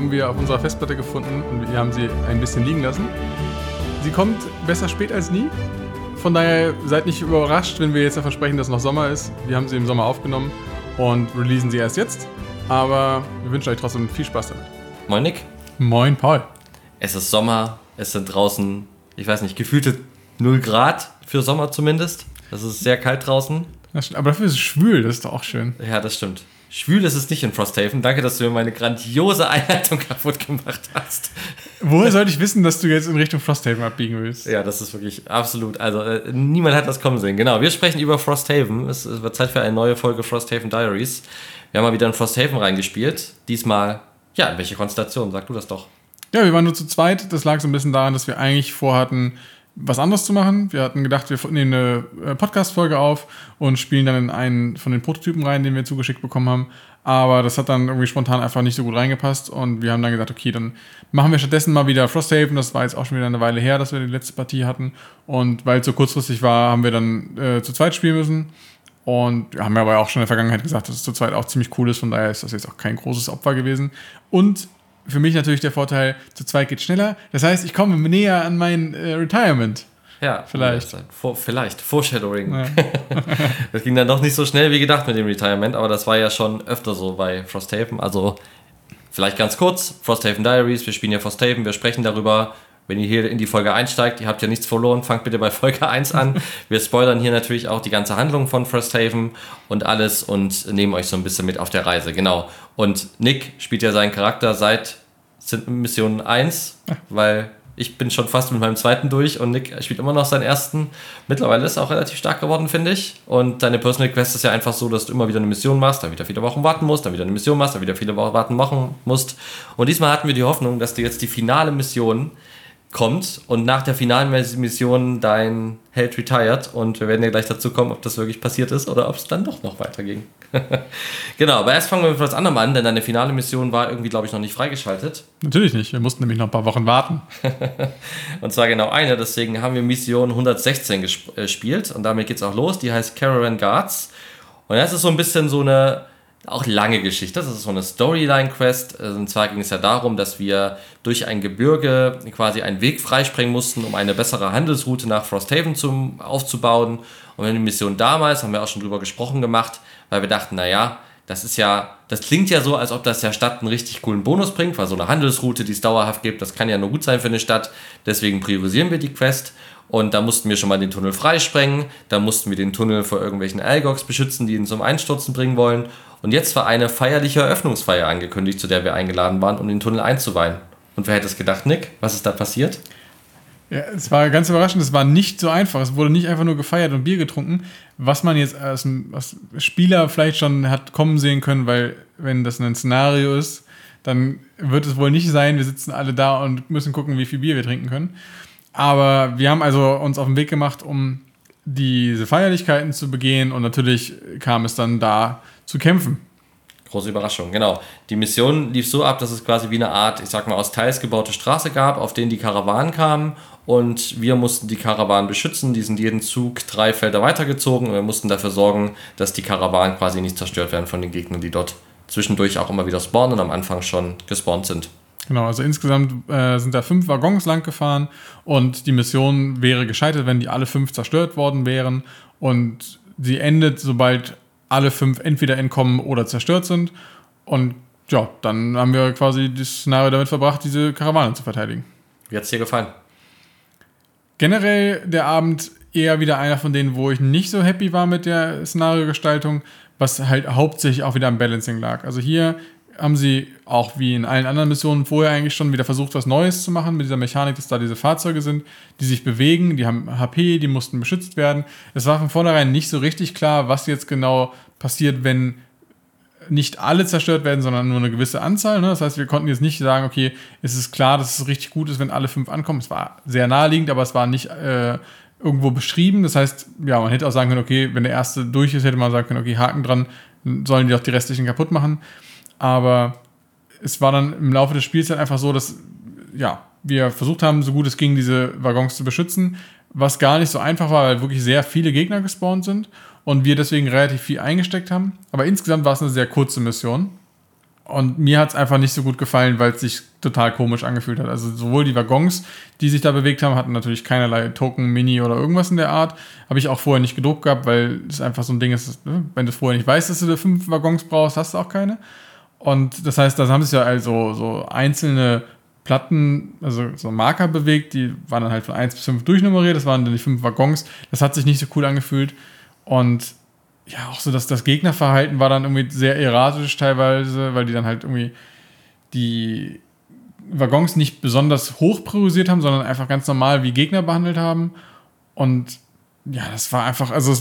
haben wir auf unserer Festplatte gefunden und wir haben sie ein bisschen liegen lassen. Sie kommt besser spät als nie. Von daher seid nicht überrascht, wenn wir jetzt ja versprechen, dass noch Sommer ist. Wir haben sie im Sommer aufgenommen und releasen sie erst jetzt. Aber wir wünschen euch trotzdem viel Spaß damit. Moin Nick. Moin Paul. Es ist Sommer, es sind draußen, ich weiß nicht, gefühlte 0 Grad für Sommer zumindest. Es ist sehr kalt draußen. Aber dafür ist es schwül, das ist doch auch schön. Ja, das stimmt. Schwül ist es nicht in Frosthaven. Danke, dass du mir meine grandiose Einleitung kaputt gemacht hast. Woher sollte ich wissen, dass du jetzt in Richtung Frosthaven abbiegen willst? Ja, das ist wirklich absolut. Also, äh, niemand hat das kommen sehen. Genau, wir sprechen über Frosthaven. Es, es wird Zeit für eine neue Folge Frosthaven Diaries. Wir haben mal wieder in Frosthaven reingespielt. Diesmal, ja, in welche Konstellation? Sag du das doch. Ja, wir waren nur zu zweit. Das lag so ein bisschen daran, dass wir eigentlich vorhatten, was anderes zu machen. Wir hatten gedacht, wir nehmen eine äh, Podcast-Folge auf und spielen dann in einen von den Prototypen rein, den wir zugeschickt bekommen haben. Aber das hat dann irgendwie spontan einfach nicht so gut reingepasst und wir haben dann gesagt, okay, dann machen wir stattdessen mal wieder Frosthaven. Das war jetzt auch schon wieder eine Weile her, dass wir die letzte Partie hatten. Und weil es so kurzfristig war, haben wir dann äh, zu zweit spielen müssen. Und wir haben ja aber auch schon in der Vergangenheit gesagt, dass es zu zweit auch ziemlich cool ist. Von daher ist das jetzt auch kein großes Opfer gewesen. Und für mich natürlich der Vorteil, zu zweit geht schneller. Das heißt, ich komme näher an mein äh, Retirement. Ja, vielleicht. Vor, vielleicht. Foreshadowing. Ja. das ging dann doch nicht so schnell wie gedacht mit dem Retirement, aber das war ja schon öfter so bei Frosthaven. Also vielleicht ganz kurz: Frosthaven Diaries. Wir spielen ja Frosthaven, wir sprechen darüber. Wenn ihr hier in die Folge einsteigt, ihr habt ja nichts verloren, fangt bitte bei Folge 1 an. Wir spoilern hier natürlich auch die ganze Handlung von Frosthaven und alles und nehmen euch so ein bisschen mit auf der Reise. Genau. Und Nick spielt ja seinen Charakter seit Mission 1, weil ich bin schon fast mit meinem zweiten durch und Nick spielt immer noch seinen ersten. Mittlerweile ist er auch relativ stark geworden, finde ich. Und deine Personal Quest ist ja einfach so, dass du immer wieder eine Mission machst, dann wieder viele Wochen warten musst, dann wieder eine Mission machst, dann wieder viele Wochen warten machen musst. Und diesmal hatten wir die Hoffnung, dass du jetzt die finale Mission kommt und nach der finalen Mission dein Held retired und wir werden ja gleich dazu kommen, ob das wirklich passiert ist oder ob es dann doch noch weiterging. genau, aber erst fangen wir mit was anderem an, denn deine finale Mission war irgendwie, glaube ich, noch nicht freigeschaltet. Natürlich nicht, wir mussten nämlich noch ein paar Wochen warten. und zwar genau eine, deswegen haben wir Mission 116 gespielt und damit geht es auch los, die heißt Caravan Guards und das ist so ein bisschen so eine auch lange Geschichte. Das ist so eine Storyline-Quest. Also, und zwar ging es ja darum, dass wir durch ein Gebirge quasi einen Weg freisprengen mussten, um eine bessere Handelsroute nach Frosthaven zum, aufzubauen. Und in der Mission damals haben wir auch schon drüber gesprochen gemacht, weil wir dachten, naja, das ist ja, das klingt ja so, als ob das der Stadt einen richtig coolen Bonus bringt, weil so eine Handelsroute, die es dauerhaft gibt, das kann ja nur gut sein für eine Stadt. Deswegen priorisieren wir die Quest. Und da mussten wir schon mal den Tunnel freisprengen. Da mussten wir den Tunnel vor irgendwelchen Algox beschützen, die ihn zum Einstürzen bringen wollen. Und jetzt war eine feierliche Eröffnungsfeier angekündigt, zu der wir eingeladen waren, um den Tunnel einzuweihen. Und wer hätte es gedacht, Nick? Was ist da passiert? Ja, es war ganz überraschend. Es war nicht so einfach. Es wurde nicht einfach nur gefeiert und Bier getrunken, was man jetzt als, als Spieler vielleicht schon hat kommen sehen können, weil wenn das ein Szenario ist, dann wird es wohl nicht sein, wir sitzen alle da und müssen gucken, wie viel Bier wir trinken können. Aber wir haben also uns auf den Weg gemacht, um diese Feierlichkeiten zu begehen und natürlich kam es dann da zu kämpfen. Große Überraschung, genau. Die Mission lief so ab, dass es quasi wie eine Art, ich sag mal, aus Teils gebaute Straße gab, auf denen die Karawanen kamen und wir mussten die Karawanen beschützen. Die sind jeden Zug drei Felder weitergezogen und wir mussten dafür sorgen, dass die Karawanen quasi nicht zerstört werden von den Gegnern, die dort zwischendurch auch immer wieder spawnen und am Anfang schon gespawnt sind. Genau, also insgesamt äh, sind da fünf Waggons lang gefahren und die Mission wäre gescheitert, wenn die alle fünf zerstört worden wären. Und sie endet, sobald alle fünf entweder entkommen oder zerstört sind. Und ja, dann haben wir quasi das Szenario damit verbracht, diese Karawane zu verteidigen. Wie hat es dir gefallen? Generell der Abend eher wieder einer von denen, wo ich nicht so happy war mit der Szenariogestaltung, was halt hauptsächlich auch wieder am Balancing lag. Also hier haben sie auch wie in allen anderen Missionen vorher eigentlich schon wieder versucht, was Neues zu machen mit dieser Mechanik, dass da diese Fahrzeuge sind, die sich bewegen, die haben HP, die mussten beschützt werden. Es war von vornherein nicht so richtig klar, was jetzt genau passiert, wenn nicht alle zerstört werden, sondern nur eine gewisse Anzahl. Ne? Das heißt, wir konnten jetzt nicht sagen, okay, es ist klar, dass es richtig gut ist, wenn alle fünf ankommen. Es war sehr naheliegend, aber es war nicht äh, irgendwo beschrieben. Das heißt, ja, man hätte auch sagen können, okay, wenn der erste durch ist, hätte man sagen können, okay, Haken dran, sollen die auch die restlichen kaputt machen. Aber es war dann im Laufe des Spiels dann einfach so, dass ja, wir versucht haben, so gut es ging, diese Waggons zu beschützen, was gar nicht so einfach war, weil wirklich sehr viele Gegner gespawnt sind und wir deswegen relativ viel eingesteckt haben. Aber insgesamt war es eine sehr kurze Mission. Und mir hat es einfach nicht so gut gefallen, weil es sich total komisch angefühlt hat. Also sowohl die Waggons, die sich da bewegt haben, hatten natürlich keinerlei Token, Mini oder irgendwas in der Art. Habe ich auch vorher nicht gedruckt gehabt, weil es einfach so ein Ding ist, ne, wenn du vorher nicht weißt, dass du fünf Waggons brauchst, hast du auch keine. Und das heißt, da haben sich ja also so einzelne Platten, also so Marker bewegt, die waren dann halt von 1 bis 5 durchnummeriert, das waren dann die fünf Waggons. Das hat sich nicht so cool angefühlt. Und ja, auch so, dass das Gegnerverhalten war dann irgendwie sehr erratisch teilweise, weil die dann halt irgendwie die Waggons nicht besonders hoch priorisiert haben, sondern einfach ganz normal wie Gegner behandelt haben. Und ja, das war einfach, also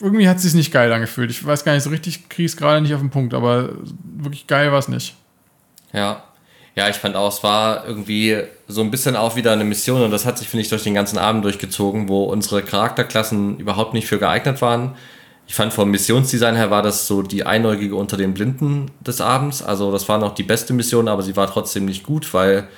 irgendwie hat es sich nicht geil angefühlt. Ich weiß gar nicht so richtig, kriege es gerade nicht auf den Punkt, aber wirklich geil war es nicht. Ja. Ja, ich fand auch, es war irgendwie so ein bisschen auch wieder eine Mission und das hat sich, finde ich, durch den ganzen Abend durchgezogen, wo unsere Charakterklassen überhaupt nicht für geeignet waren. Ich fand vom Missionsdesign her war das so die Einäugige unter den Blinden des Abends. Also das war noch die beste Mission, aber sie war trotzdem nicht gut, weil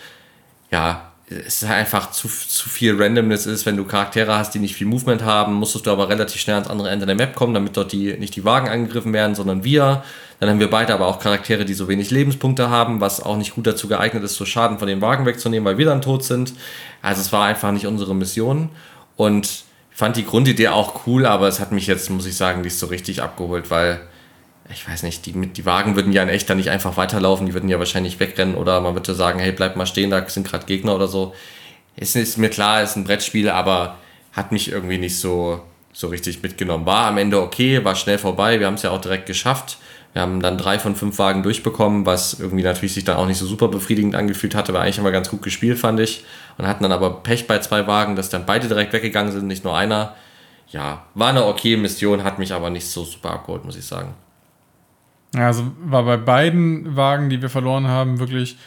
ja, es einfach zu, zu viel Randomness ist, wenn du Charaktere hast, die nicht viel Movement haben, musstest du aber relativ schnell ans andere Ende der Map kommen, damit dort die, nicht die Wagen angegriffen werden, sondern wir. Dann haben wir beide aber auch Charaktere, die so wenig Lebenspunkte haben, was auch nicht gut dazu geeignet ist, so Schaden von den Wagen wegzunehmen, weil wir dann tot sind. Also es war einfach nicht unsere Mission. Und fand die Grundidee auch cool, aber es hat mich jetzt, muss ich sagen, nicht so richtig abgeholt, weil ich weiß nicht, die, die Wagen würden ja in echt dann nicht einfach weiterlaufen, die würden ja wahrscheinlich wegrennen oder man würde sagen, hey, bleib mal stehen, da sind gerade Gegner oder so. Es ist mir klar, es ist ein Brettspiel, aber hat mich irgendwie nicht so, so richtig mitgenommen. War am Ende okay, war schnell vorbei, wir haben es ja auch direkt geschafft. Wir haben dann drei von fünf Wagen durchbekommen, was irgendwie natürlich sich dann auch nicht so super befriedigend angefühlt hatte, war eigentlich immer ganz gut gespielt, fand ich. Und hatten dann aber Pech bei zwei Wagen, dass dann beide direkt weggegangen sind, nicht nur einer. Ja, war eine okay Mission, hat mich aber nicht so super abgeholt, muss ich sagen. Also war bei beiden Wagen, die wir verloren haben, wirklich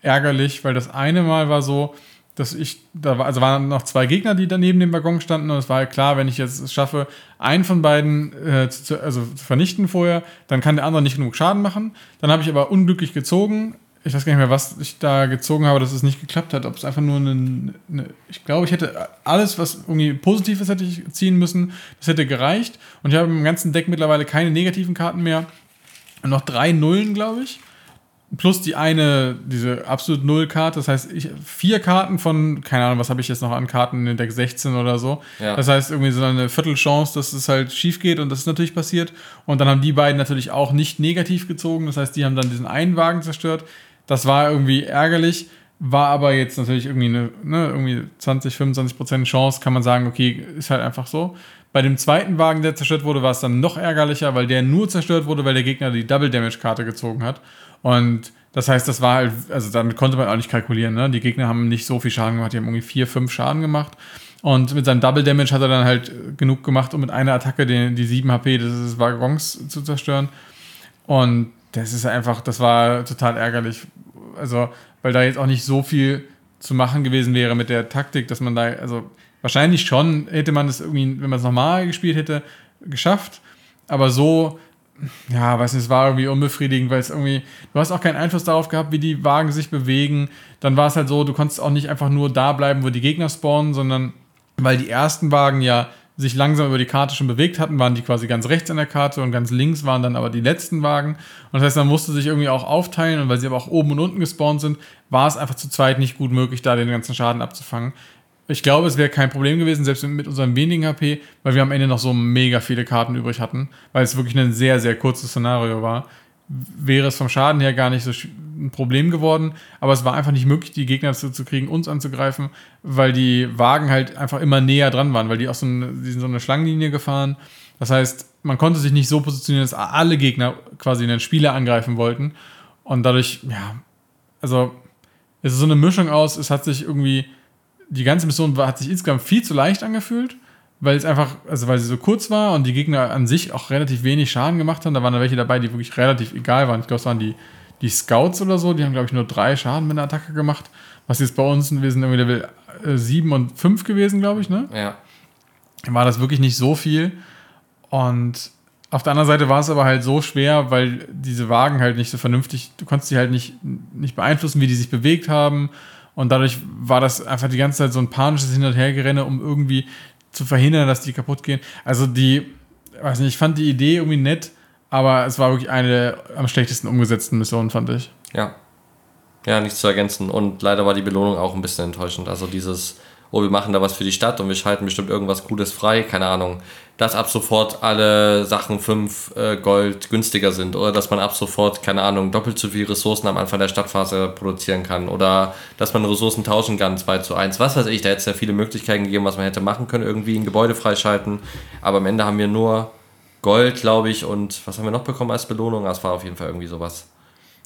ärgerlich, weil das eine Mal war so, dass ich, da war, also waren noch zwei Gegner, die daneben dem Waggon standen und es war klar, wenn ich jetzt es schaffe, einen von beiden äh, zu, also zu vernichten vorher, dann kann der andere nicht genug Schaden machen. Dann habe ich aber unglücklich gezogen. Ich weiß gar nicht mehr, was ich da gezogen habe, dass es nicht geklappt hat. Ob es einfach nur eine, eine ich glaube, ich hätte alles, was irgendwie positiv ist, hätte ich ziehen müssen. Das hätte gereicht. Und ich habe im ganzen Deck mittlerweile keine negativen Karten mehr noch drei Nullen, glaube ich. Plus die eine, diese absolut Null-Karte. Das heißt, ich, vier Karten von, keine Ahnung, was habe ich jetzt noch an Karten in den Deck 16 oder so. Ja. Das heißt, irgendwie so eine Viertelchance, dass es halt schief geht und das ist natürlich passiert. Und dann haben die beiden natürlich auch nicht negativ gezogen. Das heißt, die haben dann diesen einen Wagen zerstört. Das war irgendwie ärgerlich. War aber jetzt natürlich irgendwie eine ne, irgendwie 20, 25 Prozent Chance, kann man sagen, okay, ist halt einfach so. Bei dem zweiten Wagen, der zerstört wurde, war es dann noch ärgerlicher, weil der nur zerstört wurde, weil der Gegner die Double Damage Karte gezogen hat. Und das heißt, das war halt, also damit konnte man auch nicht kalkulieren. Ne? Die Gegner haben nicht so viel Schaden gemacht, die haben irgendwie vier, fünf Schaden gemacht. Und mit seinem Double Damage hat er dann halt genug gemacht, um mit einer Attacke den, die 7 HP des Waggons zu zerstören. Und das ist einfach, das war total ärgerlich. Also, weil da jetzt auch nicht so viel zu machen gewesen wäre mit der Taktik, dass man da, also Wahrscheinlich schon hätte man es irgendwie, wenn man es nochmal gespielt hätte, geschafft. Aber so, ja, weiß nicht, es war irgendwie unbefriedigend, weil es irgendwie, du hast auch keinen Einfluss darauf gehabt, wie die Wagen sich bewegen. Dann war es halt so, du konntest auch nicht einfach nur da bleiben, wo die Gegner spawnen, sondern weil die ersten Wagen ja sich langsam über die Karte schon bewegt hatten, waren die quasi ganz rechts an der Karte und ganz links waren dann aber die letzten Wagen. Und das heißt, man musste sich irgendwie auch aufteilen und weil sie aber auch oben und unten gespawnt sind, war es einfach zu zweit nicht gut möglich, da den ganzen Schaden abzufangen. Ich glaube, es wäre kein Problem gewesen, selbst mit unserem wenigen HP, weil wir am Ende noch so mega viele Karten übrig hatten, weil es wirklich ein sehr, sehr kurzes Szenario war. Wäre es vom Schaden her gar nicht so ein Problem geworden, aber es war einfach nicht möglich, die Gegner dazu zu kriegen, uns anzugreifen, weil die Wagen halt einfach immer näher dran waren, weil die auch so eine, die sind so eine Schlangenlinie gefahren. Das heißt, man konnte sich nicht so positionieren, dass alle Gegner quasi den Spieler angreifen wollten. Und dadurch, ja, also es ist so eine Mischung aus, es hat sich irgendwie die ganze Mission hat sich insgesamt viel zu leicht angefühlt, weil es einfach, also weil sie so kurz war und die Gegner an sich auch relativ wenig Schaden gemacht haben. Da waren da welche dabei, die wirklich relativ egal waren. Ich glaube, es waren die, die Scouts oder so, die haben, glaube ich, nur drei Schaden mit einer Attacke gemacht. Was jetzt bei uns, wir sind irgendwie Level 7 äh, und 5 gewesen, glaube ich, ne? Ja. War das wirklich nicht so viel. Und auf der anderen Seite war es aber halt so schwer, weil diese Wagen halt nicht so vernünftig, du konntest sie halt nicht, nicht beeinflussen, wie die sich bewegt haben. Und dadurch war das einfach die ganze Zeit so ein panisches Hin- und Hergerenne, um irgendwie zu verhindern, dass die kaputt gehen. Also die, weiß nicht, ich fand die Idee irgendwie nett, Aber es war wirklich eine der am schlechtesten umgesetzten Missionen, fand ich. Ja. Ja, nichts zu ergänzen. Und leider war die Belohnung auch ein bisschen enttäuschend. Also dieses, oh, wir machen da was für die Stadt und wir schalten bestimmt irgendwas Cooles frei, keine Ahnung. Dass ab sofort alle Sachen 5 äh, Gold günstiger sind oder dass man ab sofort, keine Ahnung, doppelt so viele Ressourcen am Anfang der Stadtphase produzieren kann oder dass man Ressourcen tauschen kann, 2 zu 1. Was weiß ich, da hätte es ja viele Möglichkeiten gegeben, was man hätte machen können, irgendwie ein Gebäude freischalten. Aber am Ende haben wir nur Gold, glaube ich, und was haben wir noch bekommen als Belohnung? Das war auf jeden Fall irgendwie sowas.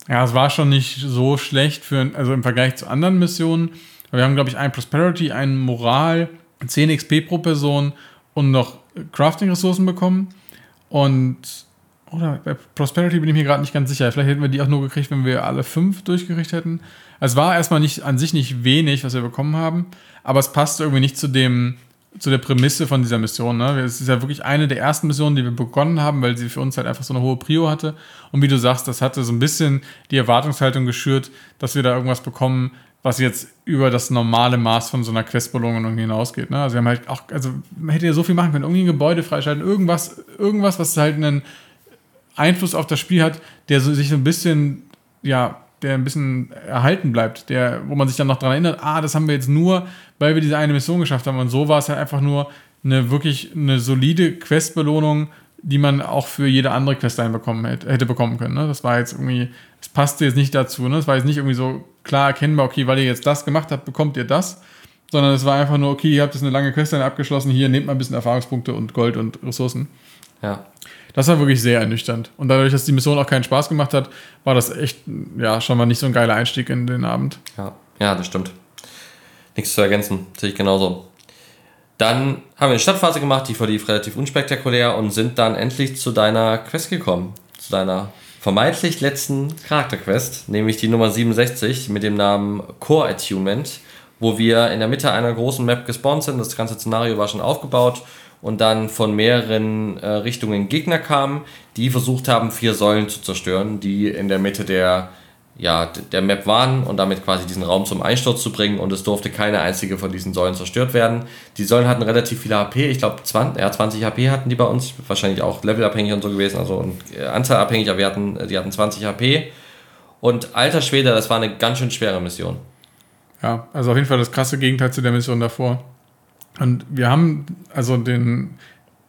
Ja, es war schon nicht so schlecht für, also im Vergleich zu anderen Missionen. Wir haben, glaube ich, ein Prosperity, ein Moral, 10 XP pro Person und noch Crafting-Ressourcen bekommen. Und, oder bei Prosperity bin ich mir gerade nicht ganz sicher. Vielleicht hätten wir die auch nur gekriegt, wenn wir alle fünf durchgekriegt hätten. Es war erstmal nicht, an sich nicht wenig, was wir bekommen haben, aber es passte irgendwie nicht zu dem, zu der Prämisse von dieser Mission. Ne? Es ist ja wirklich eine der ersten Missionen, die wir begonnen haben, weil sie für uns halt einfach so eine hohe Prio hatte. Und wie du sagst, das hatte so ein bisschen die Erwartungshaltung geschürt, dass wir da irgendwas bekommen, was jetzt über das normale Maß von so einer Questbelohnung hinausgeht. Ne? Also wir haben halt auch, also man hätte ja so viel machen können, irgendwie ein Gebäude freischalten, irgendwas, irgendwas, was halt einen Einfluss auf das Spiel hat, der so, sich so ein bisschen, ja, der ein bisschen erhalten bleibt, der, wo man sich dann noch daran erinnert, ah, das haben wir jetzt nur, weil wir diese eine Mission geschafft haben. Und so war es halt einfach nur eine wirklich eine solide Questbelohnung, die man auch für jede andere Quest einbekommen hätte, hätte bekommen können. Ne? Das war jetzt irgendwie, es passte jetzt nicht dazu. Ne? Das war jetzt nicht irgendwie so klar erkennbar, okay, weil ihr jetzt das gemacht habt, bekommt ihr das. Sondern es war einfach nur, okay, ihr habt jetzt eine lange Quest abgeschlossen, hier nehmt mal ein bisschen Erfahrungspunkte und Gold und Ressourcen. Ja. Das war wirklich sehr ernüchternd. Und dadurch, dass die Mission auch keinen Spaß gemacht hat, war das echt, ja, schon mal nicht so ein geiler Einstieg in den Abend. Ja, ja das stimmt. Nichts zu ergänzen, sehe ich genauso. Dann haben wir eine Stadtphase gemacht, die verlief relativ unspektakulär und sind dann endlich zu deiner Quest gekommen. Zu deiner vermeintlich letzten Charakterquest, nämlich die Nummer 67 mit dem Namen Core Attunement, wo wir in der Mitte einer großen Map gespawnt sind. Das ganze Szenario war schon aufgebaut und dann von mehreren äh, Richtungen Gegner kamen, die versucht haben, vier Säulen zu zerstören, die in der Mitte der, ja, der Map waren und damit quasi diesen Raum zum Einsturz zu bringen und es durfte keine einzige von diesen Säulen zerstört werden. Die Säulen hatten relativ viele HP, ich glaube 20, ja, 20 HP hatten die bei uns, wahrscheinlich auch levelabhängig und so gewesen, also und, äh, anzahlabhängig, aber wir hatten, die hatten 20 HP. Und alter Schwede, das war eine ganz schön schwere Mission. Ja, also auf jeden Fall das krasse Gegenteil zu der Mission davor. Und wir haben, also den,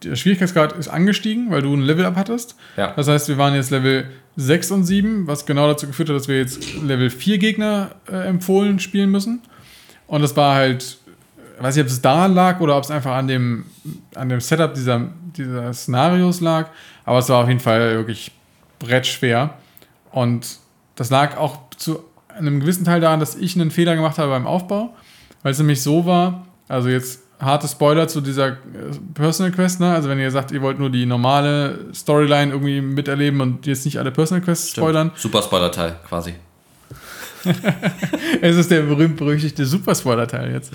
der Schwierigkeitsgrad ist angestiegen, weil du ein Level-Up hattest. Ja. Das heißt, wir waren jetzt Level 6 und 7, was genau dazu geführt hat, dass wir jetzt Level 4 Gegner äh, empfohlen spielen müssen. Und das war halt, weiß nicht, ob es da lag oder ob es einfach an dem, an dem Setup dieser, dieser Szenarios lag, aber es war auf jeden Fall wirklich brettschwer. Und das lag auch zu einem gewissen Teil daran, dass ich einen Fehler gemacht habe beim Aufbau, weil es nämlich so war, also jetzt harte Spoiler zu dieser äh, Personal Quest, ne? Also wenn ihr sagt, ihr wollt nur die normale Storyline irgendwie miterleben und jetzt nicht alle Personal Quests spoilern. Super Spoiler-Teil, quasi. es ist der berühmt-berüchtigte Super Spoiler-Teil jetzt.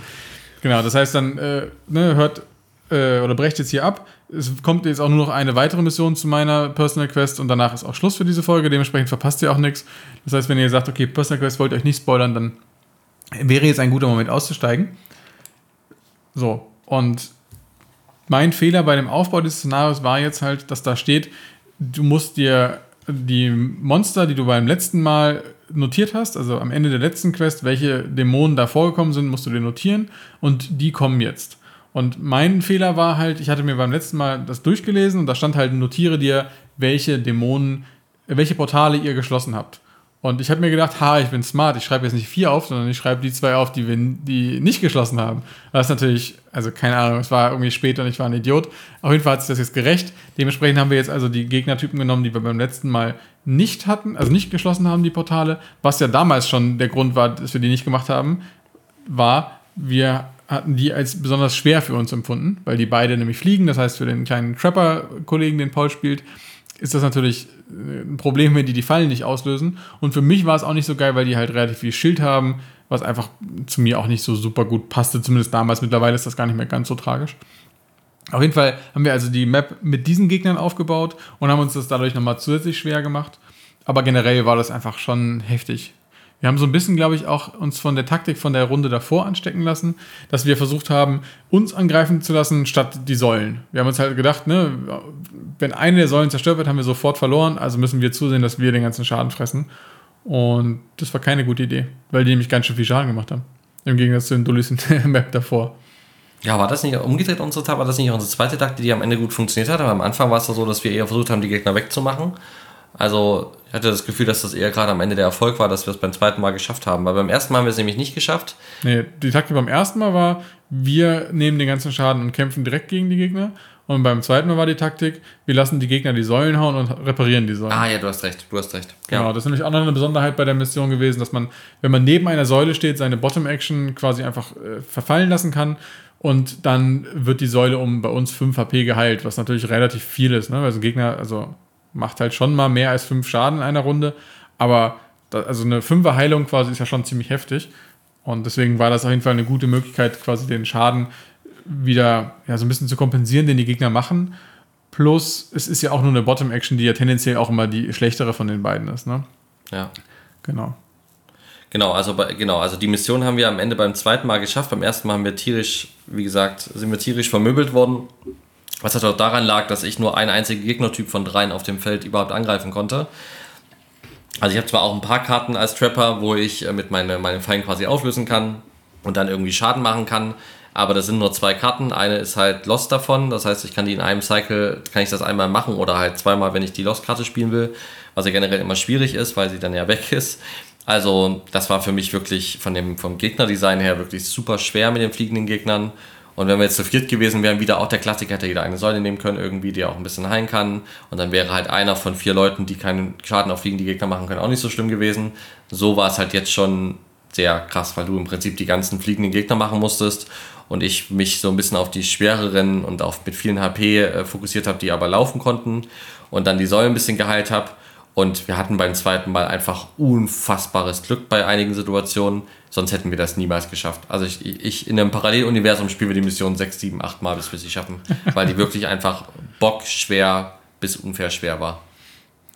Genau, das heißt dann, äh, ne, hört äh, oder brecht jetzt hier ab. Es kommt jetzt auch nur noch eine weitere Mission zu meiner Personal Quest und danach ist auch Schluss für diese Folge. Dementsprechend verpasst ihr auch nichts. Das heißt, wenn ihr sagt, okay, Personal Quest wollt ihr euch nicht spoilern, dann wäre jetzt ein guter Moment auszusteigen. So, und mein Fehler bei dem Aufbau des Szenarios war jetzt halt, dass da steht, du musst dir die Monster, die du beim letzten Mal notiert hast, also am Ende der letzten Quest, welche Dämonen da vorgekommen sind, musst du dir notieren und die kommen jetzt. Und mein Fehler war halt, ich hatte mir beim letzten Mal das durchgelesen und da stand halt, notiere dir, welche Dämonen, welche Portale ihr geschlossen habt. Und ich habe mir gedacht, ha, ich bin smart, ich schreibe jetzt nicht vier auf, sondern ich schreibe die zwei auf, die wir die nicht geschlossen haben. Das ist natürlich, also keine Ahnung, es war irgendwie spät und ich war ein Idiot. Auf jeden Fall hat sich das jetzt gerecht. Dementsprechend haben wir jetzt also die Gegnertypen genommen, die wir beim letzten Mal nicht hatten, also nicht geschlossen haben, die Portale. Was ja damals schon der Grund war, dass wir die nicht gemacht haben, war, wir hatten die als besonders schwer für uns empfunden, weil die beide nämlich fliegen. Das heißt, für den kleinen Trapper-Kollegen, den Paul spielt, ist das natürlich äh, ein Problem, wenn die die Fallen nicht auslösen. Und für mich war es auch nicht so geil, weil die halt relativ viel Schild haben, was einfach zu mir auch nicht so super gut passte, zumindest damals. Mittlerweile ist das gar nicht mehr ganz so tragisch. Auf jeden Fall haben wir also die Map mit diesen Gegnern aufgebaut und haben uns das dadurch nochmal zusätzlich schwer gemacht. Aber generell war das einfach schon heftig. Wir haben so ein bisschen, glaube ich, auch uns von der Taktik von der Runde davor anstecken lassen, dass wir versucht haben, uns angreifen zu lassen, statt die Säulen. Wir haben uns halt gedacht, ne, wenn eine der Säulen zerstört wird, haben wir sofort verloren, also müssen wir zusehen, dass wir den ganzen Schaden fressen. Und das war keine gute Idee, weil die nämlich ganz schön viel Schaden gemacht haben. Im Gegensatz zu den Dullis in der Map davor. Ja, war das nicht umgedreht unsere Tat? War das nicht unsere zweite Taktik, die am Ende gut funktioniert hat? Aber am Anfang war es so, dass wir eher versucht haben, die Gegner wegzumachen. Also ich hatte das Gefühl, dass das eher gerade am Ende der Erfolg war, dass wir es beim zweiten Mal geschafft haben. Weil beim ersten Mal haben wir es nämlich nicht geschafft. Nee, die Taktik beim ersten Mal war, wir nehmen den ganzen Schaden und kämpfen direkt gegen die Gegner. Und beim zweiten Mal war die Taktik, wir lassen die Gegner die Säulen hauen und reparieren die Säulen. Ah ja, du hast recht, du hast recht. Genau, das ist nämlich auch noch eine Besonderheit bei der Mission gewesen, dass man, wenn man neben einer Säule steht, seine Bottom-Action quasi einfach äh, verfallen lassen kann. Und dann wird die Säule um bei uns 5 HP geheilt, was natürlich relativ viel ist, ne? Weil so ein Gegner, also macht halt schon mal mehr als 5 Schaden in einer Runde. Aber da, also eine 5er Heilung quasi ist ja schon ziemlich heftig. Und deswegen war das auf jeden Fall eine gute Möglichkeit, quasi den Schaden wieder ja, so ein bisschen zu kompensieren, den die Gegner machen. Plus, es ist ja auch nur eine Bottom-Action, die ja tendenziell auch immer die schlechtere von den beiden ist. Ne? Ja. Genau. Genau, also bei, genau, also die Mission haben wir am Ende beim zweiten Mal geschafft. Beim ersten Mal haben wir tierisch, wie gesagt, sind wir tierisch vermöbelt worden. Was halt auch daran lag, dass ich nur einen einzigen Gegnertyp von dreien auf dem Feld überhaupt angreifen konnte. Also ich habe zwar auch ein paar Karten als Trapper, wo ich äh, mit meine, meinen Feinden quasi auflösen kann und dann irgendwie Schaden machen kann, aber das sind nur zwei Karten. Eine ist halt Lost davon, das heißt, ich kann die in einem Cycle, kann ich das einmal machen oder halt zweimal, wenn ich die Lost-Karte spielen will, was ja generell immer schwierig ist, weil sie dann ja weg ist. Also das war für mich wirklich von dem, vom Gegnerdesign her wirklich super schwer mit den fliegenden Gegnern. Und wenn wir jetzt zu viert gewesen wären, wieder auch der Klassiker, hätte jeder eine Säule nehmen können, irgendwie, die auch ein bisschen heilen kann. Und dann wäre halt einer von vier Leuten, die keinen Schaden auf fliegende Gegner machen können, auch nicht so schlimm gewesen. So war es halt jetzt schon sehr krass, weil du im Prinzip die ganzen fliegenden Gegner machen musstest und ich mich so ein bisschen auf die schwereren und auf mit vielen HP äh, fokussiert habe, die aber laufen konnten und dann die Säule ein bisschen geheilt habe. Und wir hatten beim zweiten Mal einfach unfassbares Glück bei einigen Situationen, sonst hätten wir das niemals geschafft. Also ich, ich in einem Paralleluniversum spielen wir die Mission 6, 7, 8 Mal, bis wir sie schaffen, weil die wirklich einfach bockschwer bis unfair schwer war.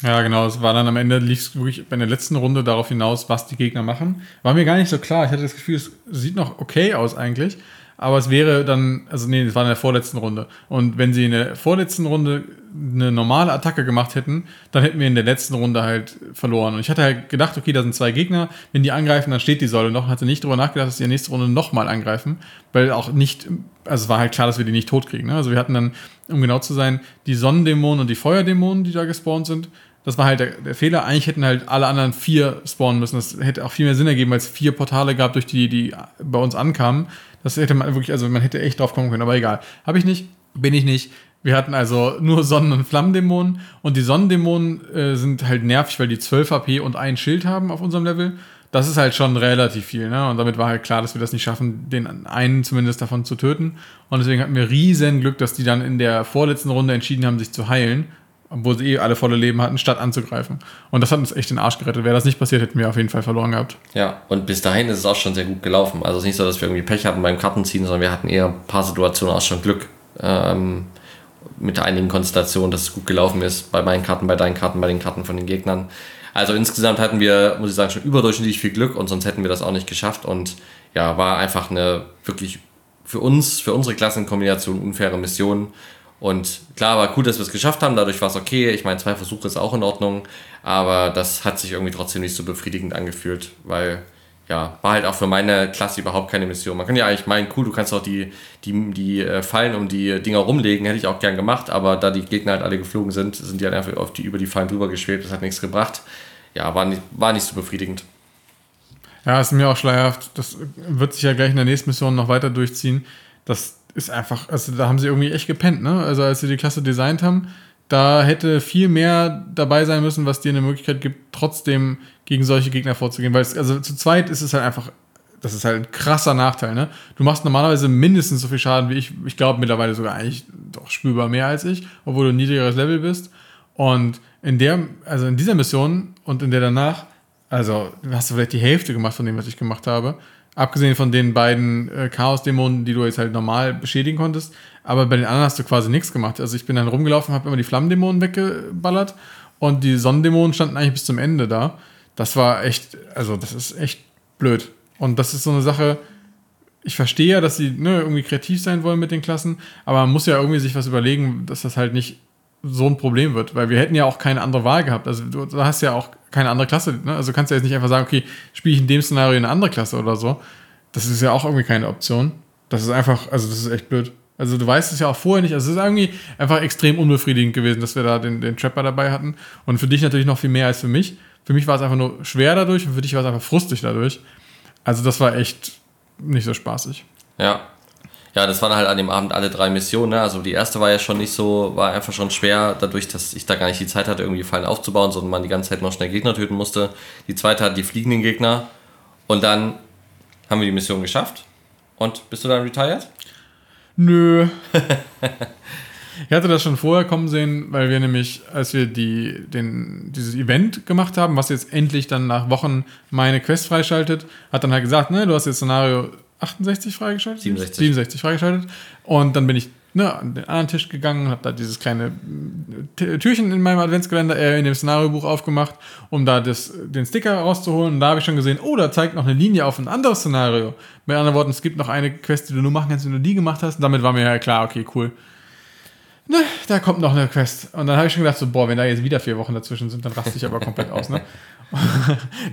Ja, genau. Es war dann am Ende, lief es wirklich bei der letzten Runde darauf hinaus, was die Gegner machen. War mir gar nicht so klar. Ich hatte das Gefühl, es sieht noch okay aus eigentlich. Aber es wäre dann, also nee, es war in der vorletzten Runde. Und wenn sie in der vorletzten Runde eine normale Attacke gemacht hätten, dann hätten wir in der letzten Runde halt verloren. Und ich hatte halt gedacht, okay, da sind zwei Gegner, wenn die angreifen, dann steht die Säule noch. Und hatte nicht darüber nachgedacht, dass die in der nächsten Runde nochmal angreifen, weil auch nicht, also es war halt klar, dass wir die nicht tot kriegen. Ne? Also wir hatten dann, um genau zu sein, die Sonnendämonen und die Feuerdämonen, die da gespawnt sind. Das war halt der, der, Fehler. Eigentlich hätten halt alle anderen vier spawnen müssen. Das hätte auch viel mehr Sinn ergeben, weil es vier Portale gab, durch die die bei uns ankamen. Das hätte man wirklich, also man hätte echt drauf kommen können, aber egal. Habe ich nicht, bin ich nicht. Wir hatten also nur Sonnen- und Flammendämonen und die Sonnendämonen äh, sind halt nervig, weil die 12 HP und ein Schild haben auf unserem Level. Das ist halt schon relativ viel, ne? Und damit war halt klar, dass wir das nicht schaffen, den einen zumindest davon zu töten. Und deswegen hatten wir riesen Glück, dass die dann in der vorletzten Runde entschieden haben, sich zu heilen obwohl sie eh alle volle Leben hatten, statt anzugreifen. Und das hat uns echt den Arsch gerettet. Wäre das nicht passiert, hätten wir auf jeden Fall verloren gehabt. Ja, und bis dahin ist es auch schon sehr gut gelaufen. Also es ist nicht so, dass wir irgendwie Pech hatten beim Kartenziehen, sondern wir hatten eher ein paar Situationen auch schon Glück. Ähm, mit einigen Konstellationen, dass es gut gelaufen ist. Bei meinen Karten, bei deinen Karten, bei den Karten von den Gegnern. Also insgesamt hatten wir, muss ich sagen, schon überdurchschnittlich viel Glück und sonst hätten wir das auch nicht geschafft. Und ja, war einfach eine wirklich für uns, für unsere Klassenkombination unfaire Mission. Und klar, war cool, dass wir es geschafft haben, dadurch war es okay. Ich meine, zwei Versuche ist auch in Ordnung, aber das hat sich irgendwie trotzdem nicht so befriedigend angefühlt, weil ja, war halt auch für meine Klasse überhaupt keine Mission. Man kann ja eigentlich meinen, cool, du kannst auch die, die, die äh, Fallen um die Dinger rumlegen, hätte ich auch gern gemacht, aber da die Gegner halt alle geflogen sind, sind die halt einfach auf die, über die Fallen drüber geschwebt, das hat nichts gebracht. Ja, war nicht, war nicht so befriedigend. Ja, ist mir auch schleierhaft. Das wird sich ja gleich in der nächsten Mission noch weiter durchziehen. Das ist einfach, also da haben sie irgendwie echt gepennt, ne? Also als sie die Klasse designt haben, da hätte viel mehr dabei sein müssen, was dir eine Möglichkeit gibt, trotzdem gegen solche Gegner vorzugehen. Weil es, also zu zweit ist es halt einfach, das ist halt ein krasser Nachteil, ne? Du machst normalerweise mindestens so viel Schaden wie ich. Ich glaube mittlerweile sogar eigentlich doch spürbar mehr als ich, obwohl du ein niedrigeres Level bist. Und in der, also in dieser Mission und in der danach, also hast du vielleicht die Hälfte gemacht von dem, was ich gemacht habe. Abgesehen von den beiden äh, Chaos-Dämonen, die du jetzt halt normal beschädigen konntest. Aber bei den anderen hast du quasi nichts gemacht. Also ich bin dann rumgelaufen, habe immer die Flammendämonen weggeballert und die Sonnendämonen standen eigentlich bis zum Ende da. das war echt, also das ist echt blöd. Und das ist so eine Sache, ich verstehe ja, dass sie ne, irgendwie kreativ sein wollen mit den Klassen, aber man muss ja irgendwie sich was überlegen, dass das halt nicht so ein Problem wird, weil wir hätten ja auch keine andere Wahl gehabt. Also du, du hast ja auch keine andere Klasse, ne? also kannst du jetzt nicht einfach sagen, okay, spiele ich in dem Szenario eine andere Klasse oder so. Das ist ja auch irgendwie keine Option. Das ist einfach, also das ist echt blöd. Also du weißt es ja auch vorher nicht. Also es ist irgendwie einfach extrem unbefriedigend gewesen, dass wir da den, den Trapper dabei hatten. Und für dich natürlich noch viel mehr als für mich. Für mich war es einfach nur schwer dadurch und für dich war es einfach frustig dadurch. Also das war echt nicht so spaßig. Ja. Ja, das waren halt an dem Abend alle drei Missionen. Ne? Also die erste war ja schon nicht so, war einfach schon schwer, dadurch, dass ich da gar nicht die Zeit hatte, irgendwie Fallen aufzubauen, sondern man die ganze Zeit noch schnell Gegner töten musste. Die zweite hat die fliegenden Gegner. Und dann haben wir die Mission geschafft. Und bist du dann retired? Nö. ich hatte das schon vorher kommen sehen, weil wir nämlich, als wir die, den, dieses Event gemacht haben, was jetzt endlich dann nach Wochen meine Quest freischaltet, hat dann halt gesagt, ne, du hast jetzt Szenario 68 freigeschaltet? 67. 67 freigeschaltet. Und dann bin ich ne, an den anderen Tisch gegangen, habe da dieses kleine äh, Türchen in meinem Adventskalender, äh, in dem Szenariobuch aufgemacht, um da das, den Sticker rauszuholen. Und da habe ich schon gesehen, oh, da zeigt noch eine Linie auf ein anderes Szenario. Mit anderen Worten, es gibt noch eine Quest, die du nur machen kannst, wenn du die gemacht hast. Und damit war mir ja klar, okay, cool. Ne, da kommt noch eine Quest. Und dann habe ich schon gedacht, so, boah, wenn da jetzt wieder vier Wochen dazwischen sind, dann raste ich aber komplett aus. Ne?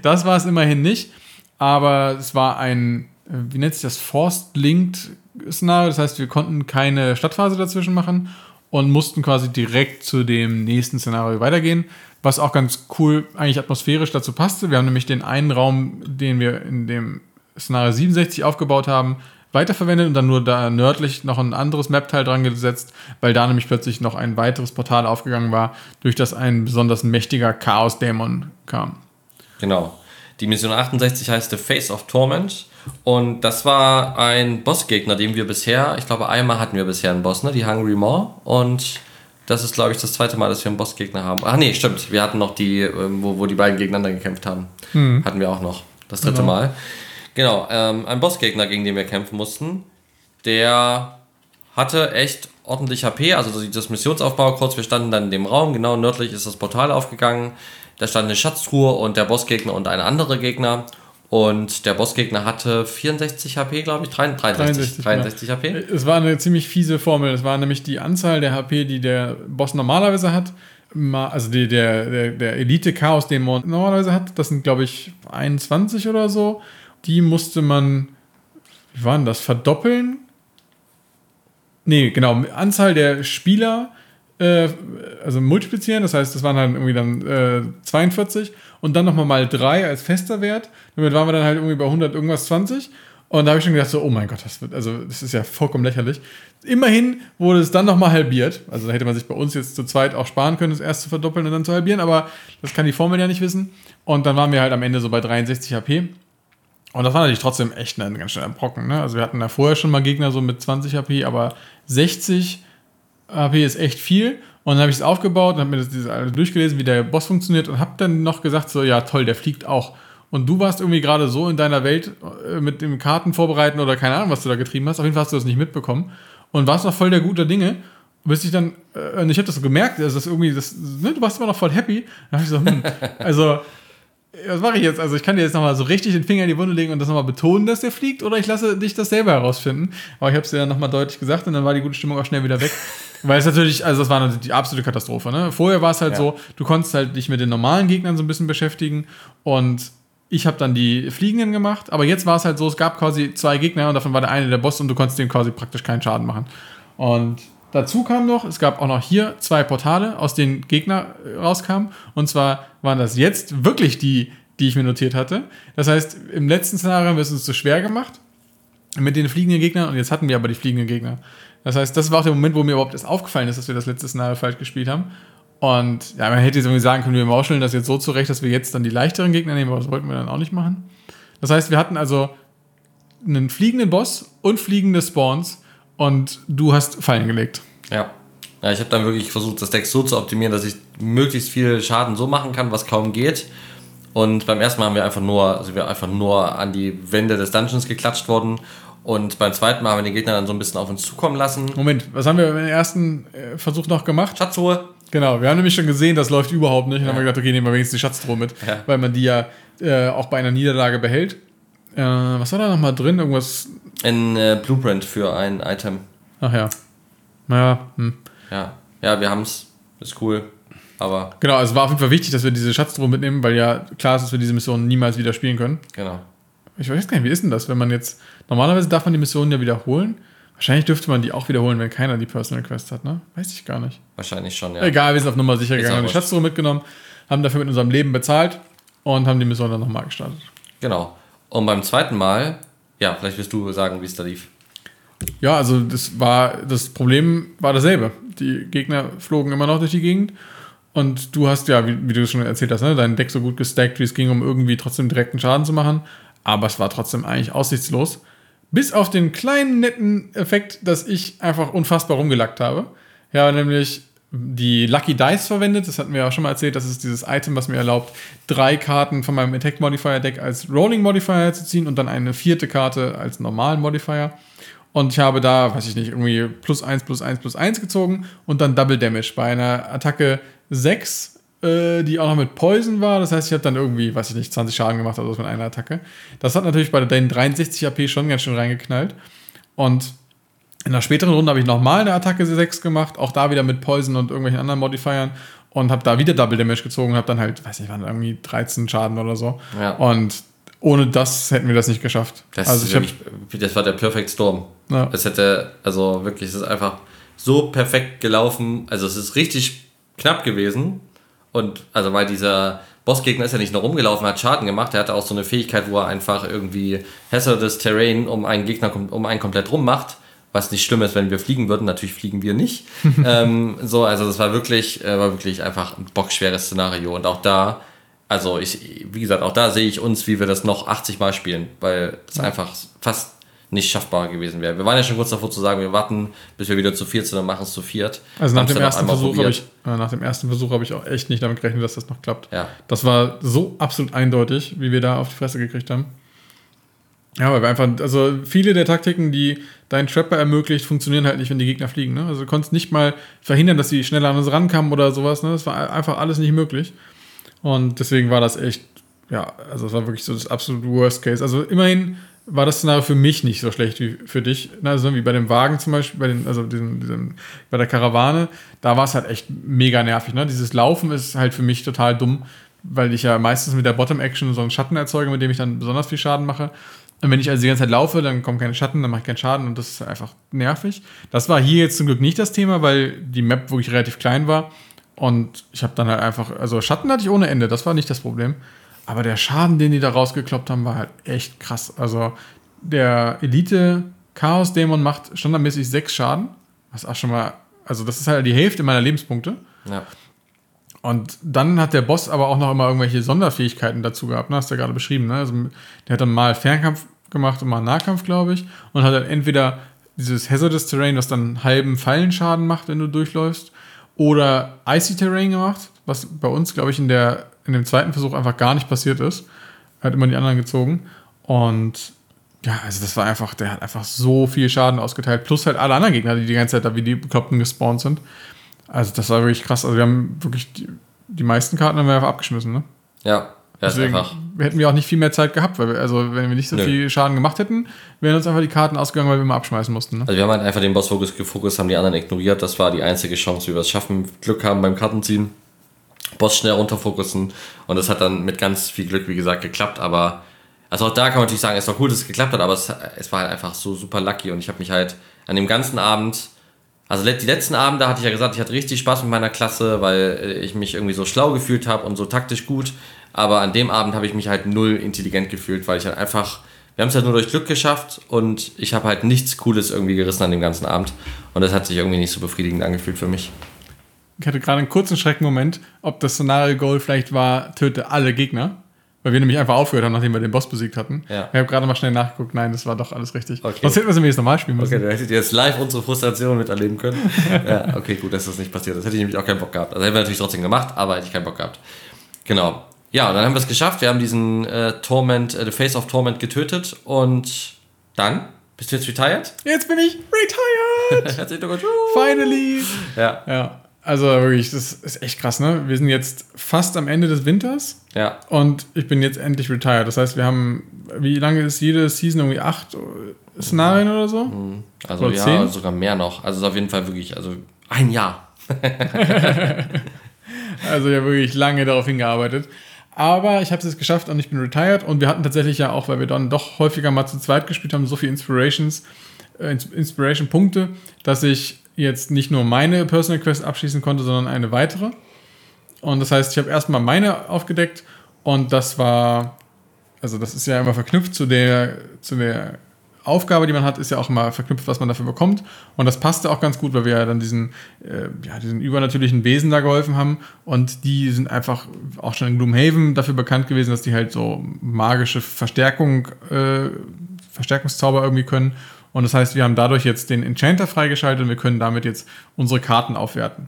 das war es immerhin nicht. Aber es war ein, äh, wie nennt sich das, Forced-Linked Szenario. Das heißt, wir konnten keine Stadtphase dazwischen machen und mussten quasi direkt zu dem nächsten Szenario weitergehen, was auch ganz cool eigentlich atmosphärisch dazu passte. Wir haben nämlich den einen Raum, den wir in dem Szenario 67 aufgebaut haben, weiterverwendet und dann nur da nördlich noch ein anderes Map-Teil dran gesetzt, weil da nämlich plötzlich noch ein weiteres Portal aufgegangen war, durch das ein besonders mächtiger Chaos-Dämon kam. Genau. Die Mission 68 heißt The Face of Torment und das war ein Bossgegner, den wir bisher, ich glaube einmal hatten wir bisher einen Boss, ne? die Hungry Maw. Und das ist, glaube ich, das zweite Mal, dass wir einen Bossgegner haben. Ach nee, stimmt. Wir hatten noch die, ähm, wo, wo die beiden gegeneinander gekämpft haben. Mhm. Hatten wir auch noch. Das dritte genau. Mal. Genau, ähm, ein Bossgegner, gegen den wir kämpfen mussten. Der hatte echt ordentlich HP, also das Missionsaufbau kurz, wir standen dann in dem Raum, genau nördlich ist das Portal aufgegangen, da stand eine Schatztruhe und der Bossgegner und ein anderer Gegner und der Bossgegner hatte 64 HP, glaube ich, 63, 63, 63 HP. Es war eine ziemlich fiese Formel. Es war nämlich die Anzahl der HP, die der Boss normalerweise hat. Also die, der, der, der Elite-Chaos, den man normalerweise hat. Das sind, glaube ich, 21 oder so. Die musste man, wie war denn das, verdoppeln? Nee, genau. Anzahl der Spieler äh, also multiplizieren, das heißt, das waren dann irgendwie dann äh, 42 und dann nochmal mal 3 als fester Wert. Damit waren wir dann halt irgendwie bei 100 irgendwas 20. Und da habe ich schon gedacht, so, oh mein Gott, das wird, also das ist ja vollkommen lächerlich. Immerhin wurde es dann nochmal halbiert. Also da hätte man sich bei uns jetzt zu zweit auch sparen können, das erst zu verdoppeln und dann zu halbieren, aber das kann die Formel ja nicht wissen. Und dann waren wir halt am Ende so bei 63 HP. Und das war natürlich trotzdem echt ein ganz schöner Brocken. Ne? Also wir hatten da vorher schon mal Gegner so mit 20 HP, aber 60 HP ist echt viel. Und dann habe ich es aufgebaut und habe mir das alles durchgelesen, wie der Boss funktioniert und habe dann noch gesagt, so, ja toll, der fliegt auch. Und du warst irgendwie gerade so in deiner Welt äh, mit dem Karten vorbereiten oder keine Ahnung, was du da getrieben hast. Auf jeden Fall hast du das nicht mitbekommen. Und warst noch voll der guter Dinge. Bis ich dann, äh, und ich habe das so gemerkt, also das irgendwie, das, ne, du warst immer noch voll happy. Dann habe ich so, hm, also was mache ich jetzt? Also ich kann dir jetzt nochmal so richtig den Finger in die Wunde legen und das nochmal betonen, dass der fliegt, oder ich lasse dich das selber herausfinden. Aber ich habe es dir dann nochmal deutlich gesagt und dann war die gute Stimmung auch schnell wieder weg. Weil es natürlich, also das war die absolute Katastrophe. Ne? Vorher war es halt ja. so, du konntest halt dich mit den normalen Gegnern so ein bisschen beschäftigen und ich habe dann die Fliegenden gemacht, aber jetzt war es halt so, es gab quasi zwei Gegner und davon war der eine der Boss und du konntest dem quasi praktisch keinen Schaden machen. Und dazu kam noch, es gab auch noch hier zwei Portale, aus denen Gegner rauskamen. Und zwar waren das jetzt wirklich die, die ich mir notiert hatte. Das heißt, im letzten Szenario haben wir es uns zu schwer gemacht mit den fliegenden Gegnern und jetzt hatten wir aber die fliegenden Gegner. Das heißt, das war auch der Moment, wo mir überhaupt erst aufgefallen ist, dass wir das letzte Szenario falsch gespielt haben. Und ja, man hätte jetzt irgendwie sagen können, wir mauscheln das jetzt so zurecht, dass wir jetzt dann die leichteren Gegner nehmen, aber das wollten wir dann auch nicht machen. Das heißt, wir hatten also einen fliegenden Boss und fliegende Spawns und du hast Fallen gelegt. Ja. Ja, ich habe dann wirklich versucht, das Deck so zu optimieren, dass ich möglichst viel Schaden so machen kann, was kaum geht. Und beim ersten Mal haben wir einfach nur, also wir einfach nur an die Wände des Dungeons geklatscht worden und beim zweiten Mal haben wir den Gegner dann so ein bisschen auf uns zukommen lassen. Moment, was haben wir im ersten äh, Versuch noch gemacht? Schatzruhe. Genau, wir haben nämlich schon gesehen, das läuft überhaupt nicht. Und ja. haben wir gedacht, okay, nehmen wir wenigstens die Schatztruhe mit, ja. weil man die ja äh, auch bei einer Niederlage behält. Äh, was war da nochmal drin? Irgendwas. Ein äh, Blueprint für ein Item. Ach ja. Naja. Hm. Ja. Ja, wir haben es. Ist cool. Aber. Genau, also es war auf jeden Fall wichtig, dass wir diese Schatztruhe mitnehmen, weil ja klar ist, dass wir diese Mission niemals wieder spielen können. Genau. Ich weiß gar nicht, wie ist denn das, wenn man jetzt. Normalerweise darf man die Missionen ja wiederholen. Wahrscheinlich dürfte man die auch wiederholen, wenn keiner die Personal Quest hat, ne? Weiß ich gar nicht. Wahrscheinlich schon, ja. Egal, wir sind auf Nummer sicher gegangen, haben die Schatztruhe mitgenommen, haben dafür mit unserem Leben bezahlt und haben die Mission dann nochmal gestartet. Genau. Und beim zweiten Mal, ja, vielleicht wirst du sagen, wie es da lief. Ja, also das war, das Problem war dasselbe. Die Gegner flogen immer noch durch die Gegend und du hast ja, wie, wie du schon erzählt hast, ne, dein Deck so gut gestackt, wie es ging, um irgendwie trotzdem direkten Schaden zu machen. Aber es war trotzdem eigentlich aussichtslos. Bis auf den kleinen netten Effekt, dass ich einfach unfassbar rumgelackt habe. Ja, nämlich die Lucky Dice verwendet. Das hatten wir ja schon mal erzählt. Das ist dieses Item, was mir erlaubt, drei Karten von meinem Attack Modifier Deck als Rolling Modifier zu ziehen und dann eine vierte Karte als normalen Modifier. Und ich habe da, weiß ich nicht, irgendwie plus eins, plus eins, plus eins gezogen und dann Double Damage bei einer Attacke 6 äh, die auch noch mit Poison war. Das heißt, ich habe dann irgendwie, weiß ich nicht, 20 Schaden gemacht oder so mit einer Attacke. Das hat natürlich bei den 63 AP schon ganz schön reingeknallt. Und in der späteren Runde habe ich nochmal eine Attacke 6 gemacht, auch da wieder mit Poison und irgendwelchen anderen Modifiern und habe da wieder Double Damage gezogen und habe dann halt, weiß nicht, waren irgendwie 13 Schaden oder so. Ja. Und ohne das hätten wir das nicht geschafft. Das, also ich wirklich, hab, das war der Perfect Storm. Ja. Es hätte, also wirklich, es ist einfach so perfekt gelaufen. Also es ist richtig knapp gewesen. Und also weil dieser Bossgegner ist ja nicht nur rumgelaufen, hat Schaden gemacht, er hatte auch so eine Fähigkeit, wo er einfach irgendwie hazardous Terrain um einen Gegner um einen komplett rummacht. Was nicht schlimm ist, wenn wir fliegen würden. Natürlich fliegen wir nicht. ähm, so, also das war wirklich, äh, war wirklich einfach ein bockschweres Szenario. Und auch da, also ich, wie gesagt, auch da sehe ich uns, wie wir das noch 80 Mal spielen, weil es ja. einfach fast nicht schaffbar gewesen wäre. Wir waren ja schon kurz davor zu sagen, wir warten, bis wir wieder zu viert sind und machen es zu viert. Also nach dem, ersten Versuch ich, äh, nach dem ersten Versuch habe ich auch echt nicht damit gerechnet, dass das noch klappt. Ja. Das war so absolut eindeutig, wie wir da auf die Fresse gekriegt haben. Ja, weil wir einfach, also viele der Taktiken, die dein Trapper ermöglicht, funktionieren halt nicht, wenn die Gegner fliegen. Ne? Also du konntest nicht mal verhindern, dass sie schneller an uns rankamen oder sowas. Ne? Das war einfach alles nicht möglich. Und deswegen war das echt, ja, also das war wirklich so das absolute Worst Case. Also immerhin war das Szenario für mich nicht so schlecht wie für dich. Also wie bei dem Wagen zum Beispiel, bei, den, also diesem, diesem, bei der Karawane, da war es halt echt mega nervig. Ne? Dieses Laufen ist halt für mich total dumm, weil ich ja meistens mit der Bottom-Action so einen Schatten erzeuge, mit dem ich dann besonders viel Schaden mache. Und wenn ich also die ganze Zeit laufe, dann kommen keine Schatten, dann mache ich keinen Schaden und das ist einfach nervig. Das war hier jetzt zum Glück nicht das Thema, weil die Map wirklich relativ klein war. Und ich habe dann halt einfach, also Schatten hatte ich ohne Ende, das war nicht das Problem. Aber der Schaden, den die da rausgekloppt haben, war halt echt krass. Also der Elite Chaos Dämon macht standardmäßig sechs Schaden. Was auch schon mal, also das ist halt die Hälfte meiner Lebenspunkte. Ja. Und dann hat der Boss aber auch noch immer irgendwelche Sonderfähigkeiten dazu gehabt, ne? hast du ja gerade beschrieben. Ne? Also der hat dann mal Fernkampf gemacht und mal Nahkampf, glaube ich. Und hat dann entweder dieses Hazardous Terrain, was dann halben Fallenschaden macht, wenn du durchläufst, oder Icy Terrain gemacht, was bei uns, glaube ich, in der in dem zweiten Versuch einfach gar nicht passiert ist. Er hat immer die anderen gezogen. Und ja, also das war einfach, der hat einfach so viel Schaden ausgeteilt. Plus halt alle anderen Gegner, die die ganze Zeit da wie die Bekloppten gespawnt sind. Also das war wirklich krass. Also wir haben wirklich die, die meisten Karten haben wir einfach abgeschmissen, ne? Ja. Deswegen einfach. hätten wir auch nicht viel mehr Zeit gehabt, weil wir, also wenn wir nicht so Nö. viel Schaden gemacht hätten, wären uns einfach die Karten ausgegangen, weil wir immer abschmeißen mussten. Ne? Also wir haben halt einfach den Boss-Fokus gefokust, haben die anderen ignoriert. Das war die einzige Chance, wie wir es schaffen. Glück haben beim Kartenziehen. Boss schnell runterfokussen. Und das hat dann mit ganz viel Glück, wie gesagt, geklappt. Aber also auch da kann man natürlich sagen, es war cool, dass es geklappt hat, aber es, es war halt einfach so super lucky. Und ich habe mich halt an dem ganzen Abend, also die letzten Abende hatte ich ja gesagt, ich hatte richtig Spaß mit meiner Klasse, weil äh, ich mich irgendwie so schlau gefühlt habe und so taktisch gut. Aber an dem Abend habe ich mich halt null intelligent gefühlt, weil ich halt einfach, wir haben es halt nur durch Glück geschafft und ich habe halt nichts Cooles irgendwie gerissen an dem ganzen Abend. Und das hat sich irgendwie nicht so befriedigend angefühlt für mich ich hatte gerade einen kurzen Schreckmoment, ob das Szenario-Goal vielleicht war, töte alle Gegner. Weil wir nämlich einfach aufgehört haben, nachdem wir den Boss besiegt hatten. Ja. Ich habe gerade mal schnell nachgeguckt, nein, das war doch alles richtig. Okay. Sonst hätten wir es nämlich normal spielen müssen. Okay, dann hättet ihr jetzt live unsere Frustration miterleben können. ja, okay, gut, dass das nicht passiert ist. Hätte ich nämlich auch keinen Bock gehabt. Also hätten wir natürlich trotzdem gemacht, aber hätte ich keinen Bock gehabt. Genau. Ja, und dann haben wir es geschafft. Wir haben diesen äh, Torment, äh, The Face of Torment getötet und dann bist du jetzt retired? Jetzt bin ich retired! Herzlichen Glückwunsch! Finally! Ja. Ja. Also wirklich, das ist echt krass, ne? Wir sind jetzt fast am Ende des Winters. Ja. Und ich bin jetzt endlich retired. Das heißt, wir haben, wie lange ist jede Season? Irgendwie acht Szenarien oder so? Mhm. Also Oder ja, zehn? sogar mehr noch. Also es ist auf jeden Fall wirklich, also ein Jahr. Also ja wirklich lange darauf hingearbeitet. Aber ich habe es jetzt geschafft und ich bin retired. Und wir hatten tatsächlich ja auch, weil wir dann doch häufiger mal zu zweit gespielt haben, so viele Inspirations, äh, Ins- Inspiration-Punkte, dass ich jetzt nicht nur meine Personal Quest abschließen konnte, sondern eine weitere. Und das heißt, ich habe erstmal meine aufgedeckt und das war, also das ist ja immer verknüpft zu der, zu der Aufgabe, die man hat, ist ja auch immer verknüpft, was man dafür bekommt. Und das passte auch ganz gut, weil wir ja dann diesen, äh, ja, diesen übernatürlichen Wesen da geholfen haben. Und die sind einfach auch schon in Gloomhaven dafür bekannt gewesen, dass die halt so magische Verstärkung, äh, Verstärkungszauber irgendwie können. Und das heißt, wir haben dadurch jetzt den Enchanter freigeschaltet und wir können damit jetzt unsere Karten aufwerten.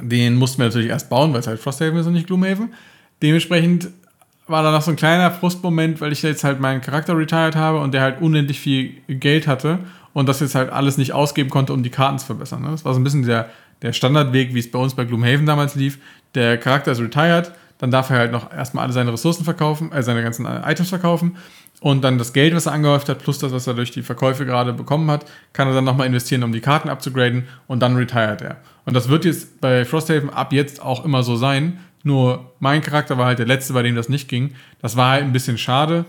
Den mussten wir natürlich erst bauen, weil es halt Frosthaven ist und nicht Gloomhaven. Dementsprechend war da noch so ein kleiner Frustmoment, weil ich jetzt halt meinen Charakter retired habe und der halt unendlich viel Geld hatte und das jetzt halt alles nicht ausgeben konnte, um die Karten zu verbessern. Ne? Das war so ein bisschen der, der Standardweg, wie es bei uns bei Gloomhaven damals lief. Der Charakter ist retired, dann darf er halt noch erstmal alle seine Ressourcen verkaufen, äh, seine ganzen Items verkaufen und dann das Geld, was er angehäuft hat, plus das, was er durch die Verkäufe gerade bekommen hat, kann er dann nochmal investieren, um die Karten abzugraden und dann retired er. Und das wird jetzt bei Frosthaven ab jetzt auch immer so sein. Nur mein Charakter war halt der letzte, bei dem das nicht ging. Das war halt ein bisschen schade.